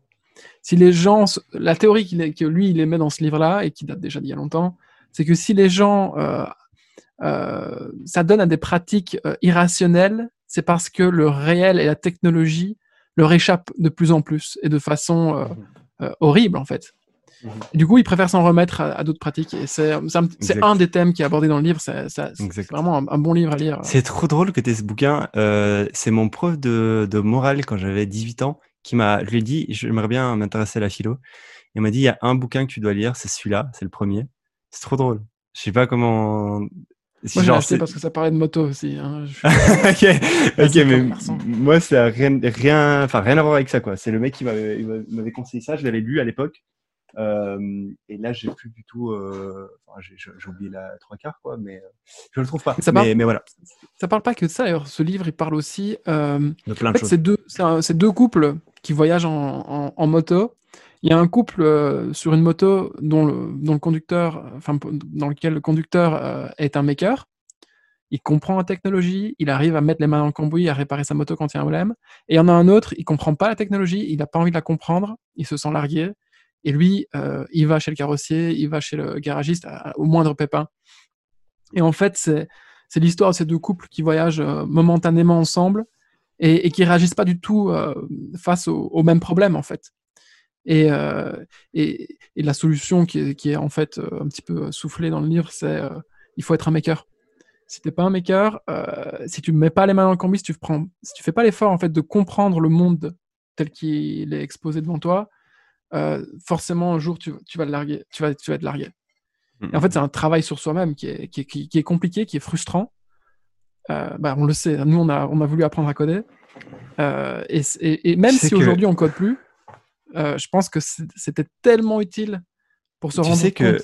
si les gens, la théorie que lui il émet dans ce livre-là et qui date déjà d'il y a longtemps, c'est que si les gens, euh, ça donne à des pratiques irrationnelles, c'est parce que le réel et la technologie leur échappent de plus en plus et de façon mmh horrible en fait. Mhm. Du coup, il préfère s'en remettre à, d'autres pratiques. Et c'est un des thèmes qui est abordé dans le livre. C'est vraiment un, bon livre à lire. C'est trop drôle que tu aies ce bouquin. Euh, c'est mon prof de, de morale quand j'avais 18 ans qui m'a. Je lui ai dit, j'aimerais bien m'intéresser à la philo. Il m'a dit, il y a un bouquin que tu dois lire, c'est celui-là, c'est le premier. C'est trop drôle. Je sais pas comment. moi, j'ai acheté parce que ça parlait de moto aussi. Hein. ok, mais moi, ça rien, rien, enfin, rien à voir avec ça, quoi. C'est le mec qui m'avait conseillé ça. Je l'avais lu à l'époque. Euh, et là, j'ai plus du tout. Euh, j'ai oublié la trois quarts, quoi, mais euh, je le trouve pas. Ça mais, mais, voilà. Ça parle pas que de ça. Alors, ce livre, il parle aussi. de plein de choses. C'est deux, c'est deux couples qui voyagent en, en, moto. Il y a un couple sur une moto dont le, dont le conducteur, enfin, dans lequel le conducteur est un maker. Il comprend la technologie, il arrive à mettre les mains dans le cambouis, à réparer sa moto quand il y a un problème. Et il y en a un autre, il comprend pas la technologie, il n'a pas envie de la comprendre, il se sent largué, et lui, euh, il va chez le carrossier, il va chez le garagiste au moindre pépin. Et en fait, c'est l'histoire de ces deux couples qui voyagent euh, momentanément ensemble et, et qui réagissent pas du tout euh, face au, même problème, en fait. Et, la solution qui est, en fait un petit peu soufflée dans le livre, c'est il faut être un maker. Si tu n'es pas un maker, si tu mets pas les mains dans le cambouis, si tu prends, si tu fais pas l'effort en fait de comprendre le monde tel qu'il est exposé devant toi, euh, forcément un jour tu, vas le larguer, tu vas, tu vas être largué. Et en fait, c'est un travail sur soi-même qui est, qui, est, compliqué, qui est frustrant. Euh, bah, on le sait, nous on a, on a voulu apprendre à coder. Euh, et, et, même si aujourd'hui on code plus, je pense que c'était tellement utile pour se tu rendre sais compte.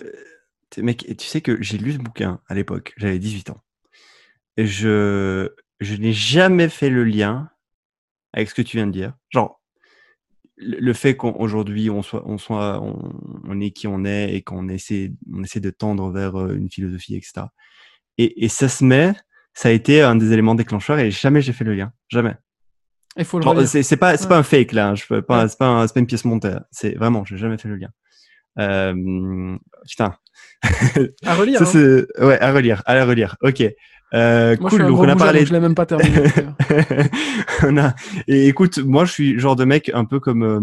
Que, mec, tu sais que j'ai lu ce bouquin à l'époque, j'avais 18 ans. Et je, je n'ai jamais fait le lien avec ce que tu viens de dire. Genre, le fait qu'aujourd'hui on soit, on soit, on, est qui on est et qu'on essaie, on essaie de tendre vers euh, une philosophie, etc. Et, et ça se met, ça a été un des éléments déclencheurs et jamais j'ai fait le lien, jamais. Il faut le C'est pas, c'est pas un fake là, hein, je peux pas, c'est pas, pas, une pièce montée. C'est vraiment, j'ai jamais fait le lien. Euh, putain. À relire. ça, hein. Ouais, à relire, à la relire. Ok. Euh, moi, cool, je on a parlé. Je l'ai même pas terminé. on a... Et écoute, moi, je suis genre de mec un peu comme. Euh...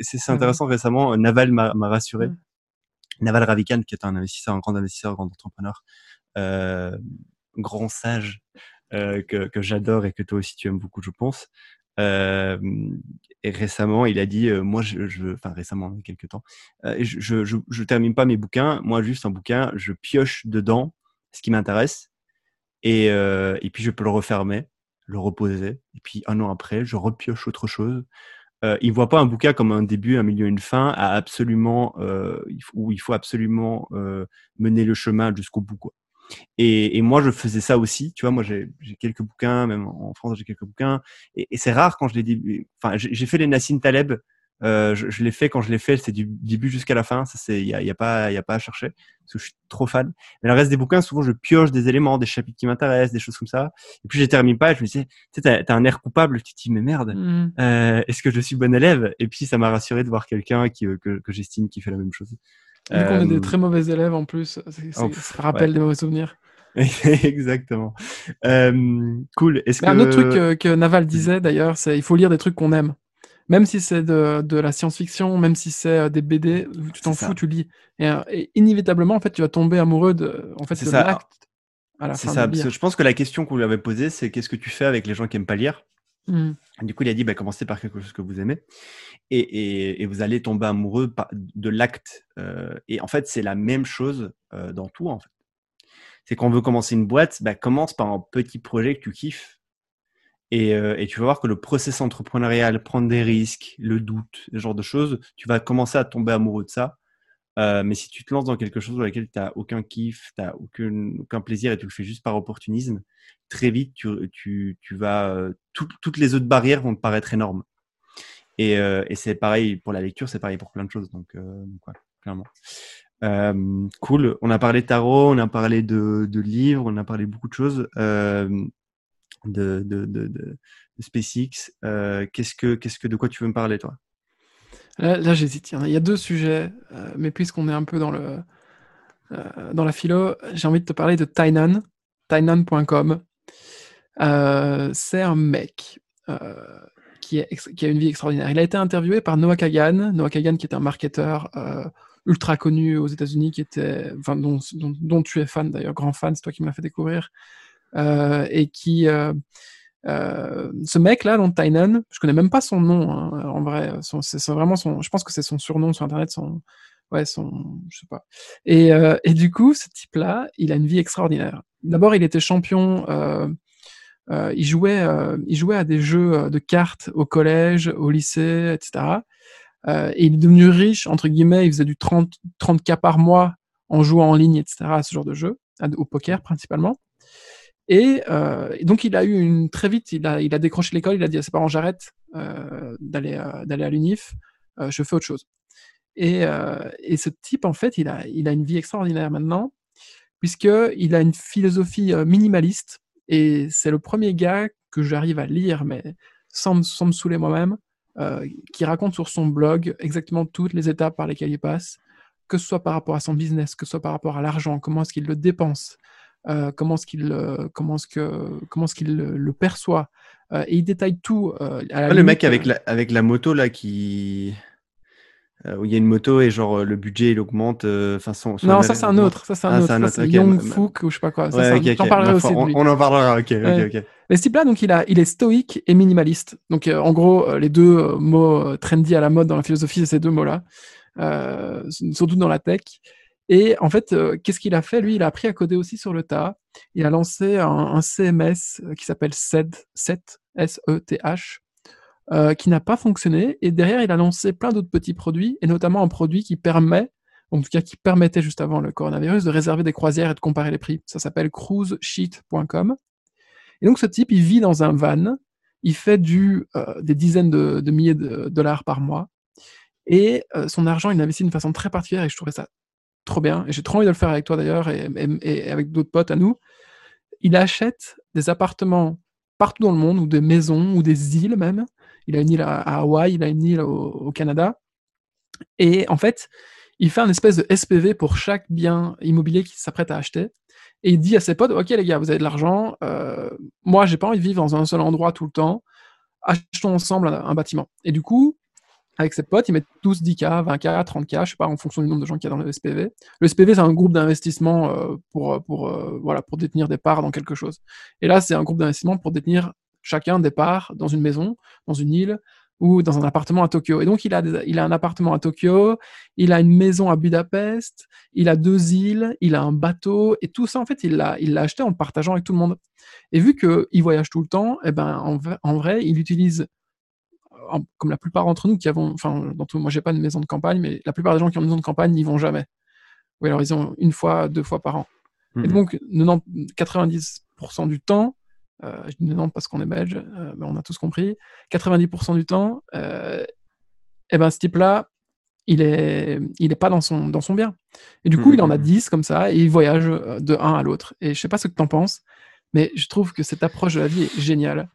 C'est intéressant. Récemment, Naval m'a rassuré. Naval Ravikant, qui est un investisseur, un grand investisseur, un grand entrepreneur, euh, grand sage euh, que, que j'adore et que toi aussi tu aimes beaucoup, je pense. Euh, et récemment, il a dit, euh, moi, je, enfin récemment, il y a quelques temps, euh, je, termine pas mes bouquins. Moi, juste un bouquin, je pioche dedans ce qui m'intéresse et, puis je peux le refermer, le reposer, et puis un an après, je repioche autre chose. Il voit pas un bouquin comme un début, un milieu, une fin, à absolument où il faut absolument mener le chemin jusqu'au bout. Et, et, moi, je faisais ça aussi. Tu vois, moi, j'ai quelques bouquins, même en France, j'ai quelques bouquins. Et, et c'est rare quand je les Enfin, j'ai fait les Nassim Taleb euh, je, je l'ai fait quand je l'ai fait, c'est du début jusqu'à la fin. Ça, c'est, il y a, y a pas, il y a pas à chercher parce que je suis trop fan. Mais le reste des bouquins, souvent, je pioche des éléments, des chapitres qui m'intéressent, des choses comme ça. Et puis, je termine pas. Et je me dis, tu sais, t'as, as un air coupable. Tu te dis, mais merde, mm. euh, est-ce que je suis bon élève? Et puis, ça m'a rassuré de voir quelqu'un qui, euh, que, que j'estime qui fait la même chose. Vu qu'on est des euh, très mauvais élèves en plus, ça rappelle des mauvais souvenirs. Exactement. Euh, cool. Est-ce que... Un autre truc que Naval disait d'ailleurs, c'est il faut lire des trucs qu'on aime. Même si c'est de, de, la science-fiction, même si c'est euh, des BD, tu t'en fous, tu lis. Euh, et, inévitablement, en fait, tu vas tomber amoureux de, en fait, c'est ça. C'est ça. Parce que je pense que la question qu'on lui avait posée, c'est qu'est-ce que tu fais avec les gens qui aiment pas lire? Mmh. Du coup, il a dit, bah, commencez par quelque chose que vous aimez. Et, vous allez tomber amoureux de l'acte. Euh, et en fait, c'est la même chose dans tout, en fait. c'est qu'on veut commencer une boîte, bah, commence par un petit projet que tu kiffes. Et, euh, et, tu vas voir que le process entrepreneurial, prendre des risques, le doute, ce genre de choses, tu vas commencer à tomber amoureux de ça. Euh, mais si tu te lances dans quelque chose dans lequel tu n'as aucun kiff, tu n'as aucun, aucun, plaisir et tu le fais juste par opportunisme, très vite, tu, tu, tu vas, euh, toutes les autres barrières vont te paraître énormes. Et, euh, et c'est pareil pour la lecture, c'est pareil pour plein de choses. Donc, euh, donc ouais, clairement. Euh, cool. On a parlé de tarot, on a parlé de, de livres, on a parlé beaucoup de choses. De, de, de, de, SpaceX. qu'est-ce que, qu'est-ce que, de quoi tu veux me parler, toi? Là, j'hésite. Il y a deux sujets, mais puisqu'on est un peu dans le dans la philo, j'ai envie de te parler de Tynan, Tynan.com. c'est un mec qui, a une vie extraordinaire. Il a été interviewé par Noah Kagan, Noah Kagan qui est un marketeur euh, ultra connu aux États-Unis, qui était, dont, dont, tu es fan d'ailleurs, grand fan, c'est toi qui me l'as fait découvrir, euh, et qui, euh, euh ce mec-là, Lon Tynan, je connais même pas son nom, hein, en vrai, c'est vraiment son, je pense que c'est son surnom sur Internet, son, ouais, son, je sais pas. Et, euh, et du coup, ce type-là, il a une vie extraordinaire. D'abord, il était champion euh, il, jouait, euh, il jouait à des jeux euh, de cartes au collège, au lycée, etc. et il est devenu riche, entre guillemets, il faisait du 30, 30K par mois en jouant en ligne, etc., à ce genre de jeu, au poker principalement. Et, euh, donc il a eu une très vite, il a, décroché l'école, il a dit à ses parents j'arrête euh, d'aller euh, d'aller à l'UNIF, je fais autre chose. Et, ce type en fait, il a, une vie extraordinaire maintenant, puisque il a une philosophie minimaliste et c'est le premier gars que j'arrive à lire, mais sans, sans me saouler moi-même, qui raconte sur son blog exactement toutes les étapes par lesquelles il passe, que ce soit par rapport à son business, que ce soit par rapport à l'argent, comment est-ce qu'il le dépense, euh, comment est-ce qu'il euh, comment est-ce que comment est-ce qu'il le, le, perçoit. Euh, et il détaille tout. À la ah, le mec avec la, avec la moto là qui où il y a une moto et genre le budget il augmente. Enfin, son, son, non, ça c'est un autre. Ça c'est un ah, autre. Un autre. Okay. Young Fook ou je sais pas quoi. Ça, ouais, okay, okay. parlerai aussi. On, on, en parlera. Ok, ok. Mais ce type-là, donc il a, il est stoïque et minimaliste. Donc en gros, les deux mots trendy à la mode dans la philosophie, c'est ces deux mots-là, surtout dans la tech. Et en fait, qu'est-ce qu'il a fait? Lui, il a appris à coder aussi sur le tas. Il a lancé un, CMS qui s'appelle SED, SET, S-E-T-H, euh, qui n'a pas fonctionné. Et derrière, il a lancé plein d'autres petits produits, et notamment un produit qui permet, en tout cas qui permettait juste avant le coronavirus, de réserver des croisières et de comparer les prix. Ça s'appelle cruisesheet.com. Et donc ce type, il vit dans un van, il fait euh, des dizaines de, de, milliers de dollars par mois, et euh, son argent, il l'investit d'une façon très particulière, et je trouvais ça trop bien. Et j'ai trop envie de le faire avec toi d'ailleurs, et, avec d'autres potes à nous. Il achète des appartements partout dans le monde, ou des maisons, ou des îles même, il a une île à, Hawaï, il a une île au, Canada. Et en fait, il fait un espèce de SPV pour chaque bien immobilier qu'il s'apprête à acheter. Et il dit à ses potes, OK les gars, vous avez de l'argent, euh, moi j'ai pas envie de vivre dans un seul endroit tout le temps, achetons ensemble un, bâtiment. Et du coup, avec ses potes, ils mettent tous 10K, 20K, 30K, je sais pas, en fonction du nombre de gens qu'il y a dans le SPV. Le SPV, c'est un groupe d'investissement euh, pour, pour, euh, voilà, pour détenir des parts dans quelque chose. Et là, c'est un groupe d'investissement pour détenir chacun départ dans une maison, dans une île ou dans un appartement à Tokyo. Et donc, il a, il a un appartement à Tokyo, il a une maison à Budapest, il a deux îles, il a un bateau, et tout ça, en fait, il l'a il acheté en partageant avec tout le monde. Et vu qu'il voyage tout le temps, eh ben, en, en vrai, il utilise, comme la plupart d'entre nous qui avons, enfin, dans tout, moi, j'ai pas une maison de campagne, mais la plupart des gens qui ont une maison de campagne n'y vont jamais. Ou alors, ils ont une fois, deux fois par an. Et mmh donc, 90% du temps, euh, je dis non parce qu'on est belge, euh, mais on a tous compris. 90% du temps, euh, eh ben, ce type-là, il est, il est pas dans son, dans son bien. Et du coup, il en a 10 mmh. comme ça, et il voyage de un à l'autre. Et je sais pas ce que tu en penses, mais je trouve que cette approche de la vie est géniale.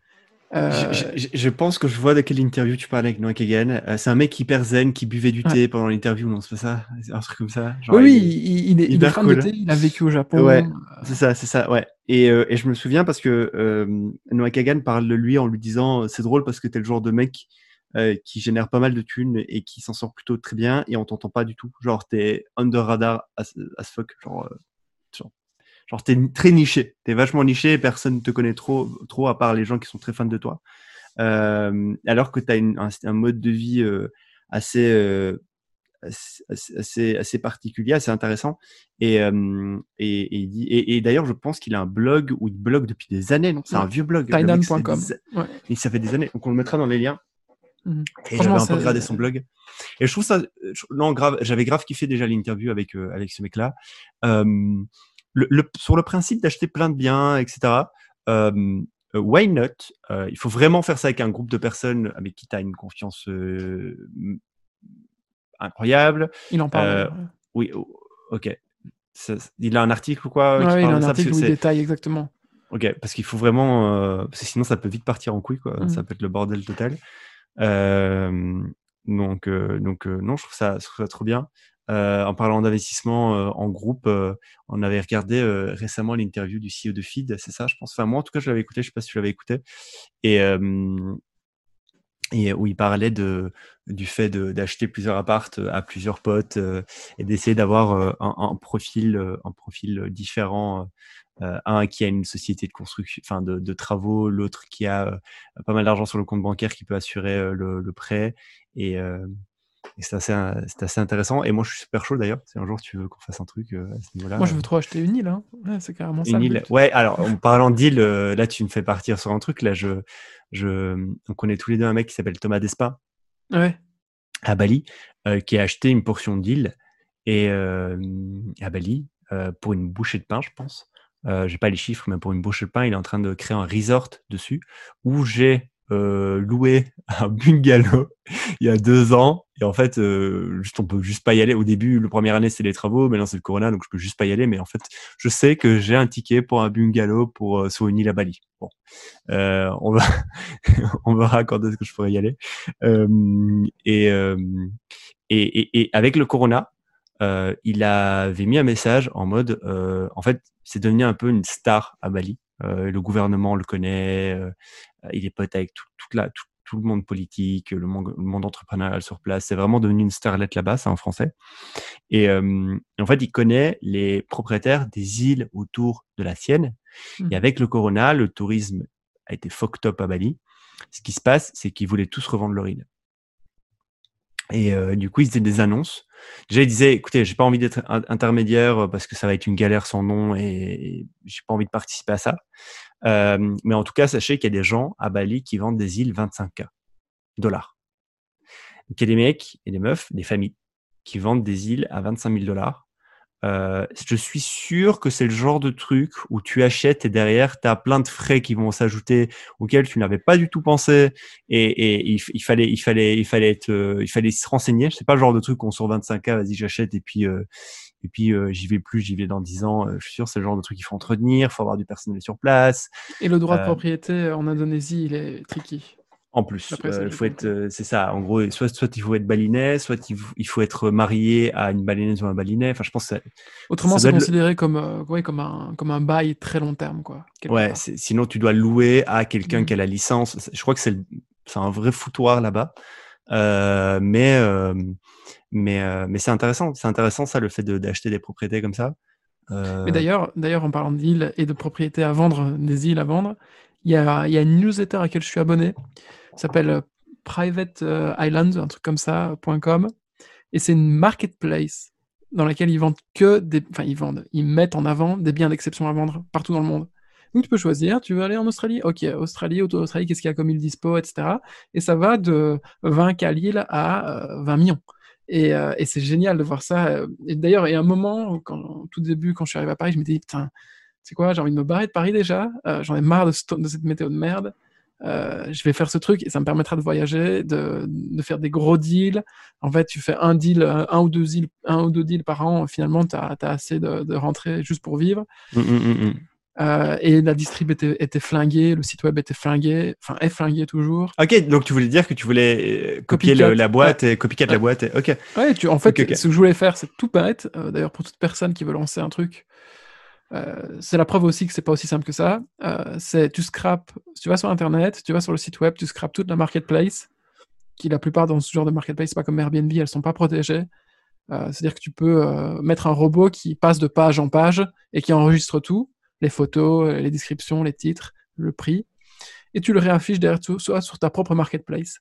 Euh... Je, je, pense que je vois de quelle interview tu parles avec Noah Kagan. Euh, c'est un mec hyper zen qui buvait du thé pendant l'interview, non, c'est pas ça? Un truc comme ça Genre, Oui, il, il, est, il est fan cool. de thé, il a vécu au Japon. Ouais, c'est ça, c'est ça, ouais. Et, euh, et, je me souviens parce que Noah Kagan parle de lui en lui disant c'est drôle parce que t'es le genre de mec qui génère pas mal de thunes et qui s'en sort plutôt très bien et on t'entend pas du tout. Genre, t'es under radar as, as fuck. Genre genre t'es très niché, t'es vachement niché, et personne ne te connaît trop, trop à part les gens qui sont très fans de toi. Euh, alors que tu as un, un, mode de vie euh, assez, euh, assez, assez, particulier, assez intéressant. Et, et, et, d'ailleurs, je pense qu'il a un blog où il blogue depuis des années. Non, c'est un vieux blog. Tinan.com. Et ça fait des années. Donc on le mettra dans les liens. Mmh. Et j'avais un peu regardé son blog. Et je trouve ça, non, grave, j'avais grave kiffé déjà l'interview avec, avec ce mec-là. Le, sur le principe d'acheter plein de biens, etc. Euh, why not euh, Il faut vraiment faire ça avec un groupe de personnes avec qui tu as une confiance euh, incroyable. Il en parle. Oui, ok. il a un article ou quoi Oui, il a un article où il détaille exactement. Ok, parce qu'il faut vraiment. parce que sinon, ça peut vite partir en couille, quoi. Mmh. Ça peut être le bordel total. donc, donc non, je trouve, ça, je trouve ça trop bien. Euh, en parlant d'investissement euh, en groupe, euh, on avait regardé récemment l'interview du CEO de Feed, c'est ça, je pense? Enfin, moi, en tout cas, je l'avais écouté, je sais pas si tu l'avais écouté. Et, et où il parlait de, du fait d'acheter plusieurs appartes à plusieurs potes et d'essayer d'avoir un, profil, un profil différent. un qui a une société de construction, enfin de, de travaux, l'autre qui a pas mal d'argent sur le compte bancaire qui peut assurer le, le, prêt. Et, c'est assez, assez, intéressant. Et moi, je suis super chaud d'ailleurs. Si un jour tu veux qu'on fasse un truc euh, à ce niveau-là. Moi, je veux trop acheter une île. Hein. Ouais, c'est carrément une Île. Ouais, alors en parlant d'île, euh, là, tu me fais partir sur un truc. Là, je, je... on connaît tous les deux un mec qui s'appelle Thomas Despa. Ouais. À Bali, euh, qui a acheté une portion d'île et à Bali pour une bouchée de pain, je pense. j'ai pas les chiffres, mais pour une bouchée de pain, il est en train de créer un resort dessus où j'ai euh, loué un bungalow il y a deux ans. Et en fait, euh, juste, on peut juste pas y aller. Au début, le première année, c'est les travaux. Maintenant, c'est le corona, donc je peux juste pas y aller. Mais en fait, je sais que j'ai un ticket pour un bungalow pour euh, sur une île à Bali. Bon, euh, on va, on verra quand est-ce que je pourrais y aller. Euh, et, euh, et, et, et, avec le corona, il avait mis un message en mode, en fait, c'est devenu un peu une star à Bali. Euh, le gouvernement le connaît, euh, il est pote avec tout, toute la, tout, le monde politique, le monde, le monde entrepreneurial sur place. C'est vraiment devenu une starlette là-bas, c'est en français. Et, en fait, il connaît les propriétaires des îles autour de la sienne. Et mmh. avec le corona, le tourisme a été fucked up à Bali. Ce qui se passe, c'est qu'ils voulaient tous revendre leur île. Et euh, du coup, ils faisaient des annonces. Déjà, ils disaient, écoutez, j'ai pas envie d'être intermédiaire euh, parce que ça va être une galère sans nom et j'ai pas envie de participer à ça. Euh, mais en tout cas, sachez qu'il y a des gens à Bali qui vendent des îles 25K dollars. Il y a des mecs et des meufs, des familles qui vendent des îles à 25 000 dollars euh, je suis sûr que c'est le genre de truc où tu achètes et derrière, tu as plein de frais qui vont s'ajouter auxquels tu n'avais pas du tout pensé et, il, fallait, il, fallait, il, fallait être, euh, il fallait se renseigner. C'est pas le genre de truc où on sur 25K, vas-y, j'achète et puis, euh, et puis j'y vais plus, j'y vais dans 10 ans. je suis sûr c'est le genre de truc qu'il faut entretenir, il faut avoir du personnel sur place. Et le droit de propriété en Indonésie, il est tricky. En plus, euh, faut être, euh, c'est ça. En gros, soit, soit il faut être balinais, soit il faut, être marié à une balinaise ou un balinais. Enfin, je pense. Que Autrement, c'est considéré comme, euh, comme un, comme un bail très long terme, quoi. Ouais. Sinon, tu dois louer à quelqu'un mmh. qui a la licence. Je crois que c'est, un vrai foutoir là-bas. mais, mais, mais c'est intéressant. C'est intéressant ça, le fait d'acheter des propriétés comme ça. Mais d'ailleurs, d'ailleurs, en parlant d'îles et de propriétés à vendre, des îles à vendre, il y a, y a une newsletter à laquelle je suis abonné s'appelle euh, Private euh, Islands, un truc comme ça, .com. Et c'est une marketplace dans laquelle ils vendent que des. Enfin, ils vendent, ils mettent en avant des biens d'exception à vendre partout dans le monde. Donc tu peux choisir, tu veux aller en Australie? Ok, Australie, autour d'Australie, qu'est-ce qu'il y a comme île dispo, etc. Et ça va de 20 k l'île à 20 euh, millions. Et, c'est génial de voir ça. Et d'ailleurs, il y a un moment, quand, tout début, quand je suis arrivé à Paris, je me dis, putain, c'est quoi, j'ai envie de me barrer de Paris déjà, j'en ai marre de, cette météo de merde. Euh, je vais faire ce truc et ça me permettra de voyager, de, de, faire des gros deals. En fait, tu fais un deal, un ou deux deals, un ou deux deals par an. Finalement, tu as, assez de, de rentrer juste pour vivre. Mmh, mmh, mmh, euh, et la distrib était, était, flinguée, le site web était flingué, enfin est flingué toujours. Ok, donc tu voulais dire que tu voulais euh, copier la boîte et copycat la boîte. Et... Ok. Ouais, tu, en fait, ce que je voulais faire, c'est tout bête. D'ailleurs, pour toute personne qui veut lancer un truc, euh, c'est la preuve aussi que c'est pas aussi simple que ça. Euh, c'est tu scrapes, tu vas sur internet, tu vas sur le site web, tu scrapes toute la marketplace, qui la plupart dans ce genre de marketplace, pas comme Airbnb, elles sont pas protégées. Euh, c'est-à-dire que tu peux mettre un robot qui passe de page en page et qui enregistre tout, les photos, les descriptions, les titres, le prix, et tu le réaffiches derrière tout, soit sur ta propre marketplace.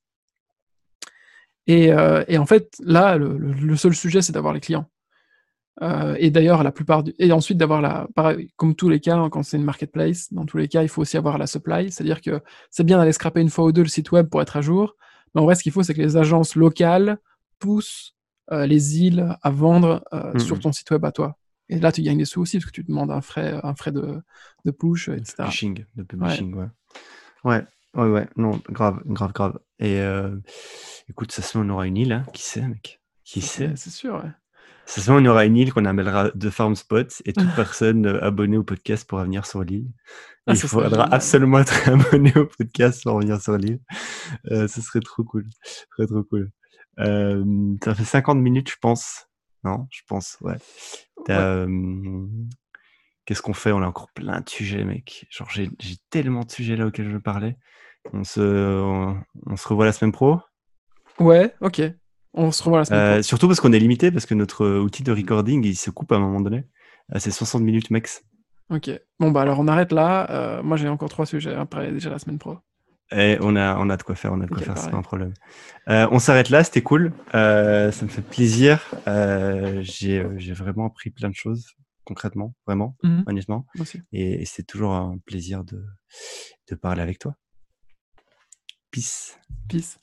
Et, et en fait, là, le seul sujet, c'est d'avoir les clients. Euh, et d'ailleurs, la plupart du... Et ensuite, d'avoir la... pareil, comme tous les cas, hein, quand c'est une marketplace, dans tous les cas, il faut aussi avoir la supply. C'est-à-dire que c'est bien d'aller scraper une fois ou deux le site web pour être à jour. Mais en vrai, ce qu'il faut, c'est que les agences locales poussent euh, les îles à vendre euh, Mhm. sur ton site web à toi. Et là, tu gagnes des sous aussi, parce que tu demandes un frais, un frais de, de push, De etc. publishing, de publishing, ouais. Ouais, ouais, ouais, non, grave, grave, grave. Et écoute, ça se met, on aura une île, hein, qui sait, mec? Qui sait? C'est c'est sûr, ouais. Se met, on aura une île qu'on appellera The Farm Spot et toute personne euh, abonnée au podcast pourra venir sur l'île. Ah, Il serait faudra absolument être abonné au podcast pour venir sur l'île. Euh, ce serait trop cool. Très, trop cool. Euh, ça fait 50 minutes, je pense. Non, je pense, ouais. Euh, Qu'est-ce qu'on fait? On a encore plein de sujets, mec. Genre, j'ai tellement de sujets là auxquels je veux parler. On se, on, on se revoit la semaine pro? Ouais, ok. On se revoit la semaine Euh, prochaine. surtout parce qu'on est limité, parce que notre euh, outil de recording, il se coupe à un moment donné. Euh, c'est 60 minutes max. Ok. Bon, bah alors on arrête là. Moi, j'ai encore trois sujets après déjà la semaine pro. Et on a, on a de quoi faire, on a de quoi faire, c'est pas un problème. Euh, on s'arrête là, c'était cool. Euh, ça me fait plaisir. Euh, j'ai j'ai vraiment appris plein de choses, concrètement, vraiment, Mhm. honnêtement. Et c'est toujours un plaisir de, de parler avec toi. Peace. Peace.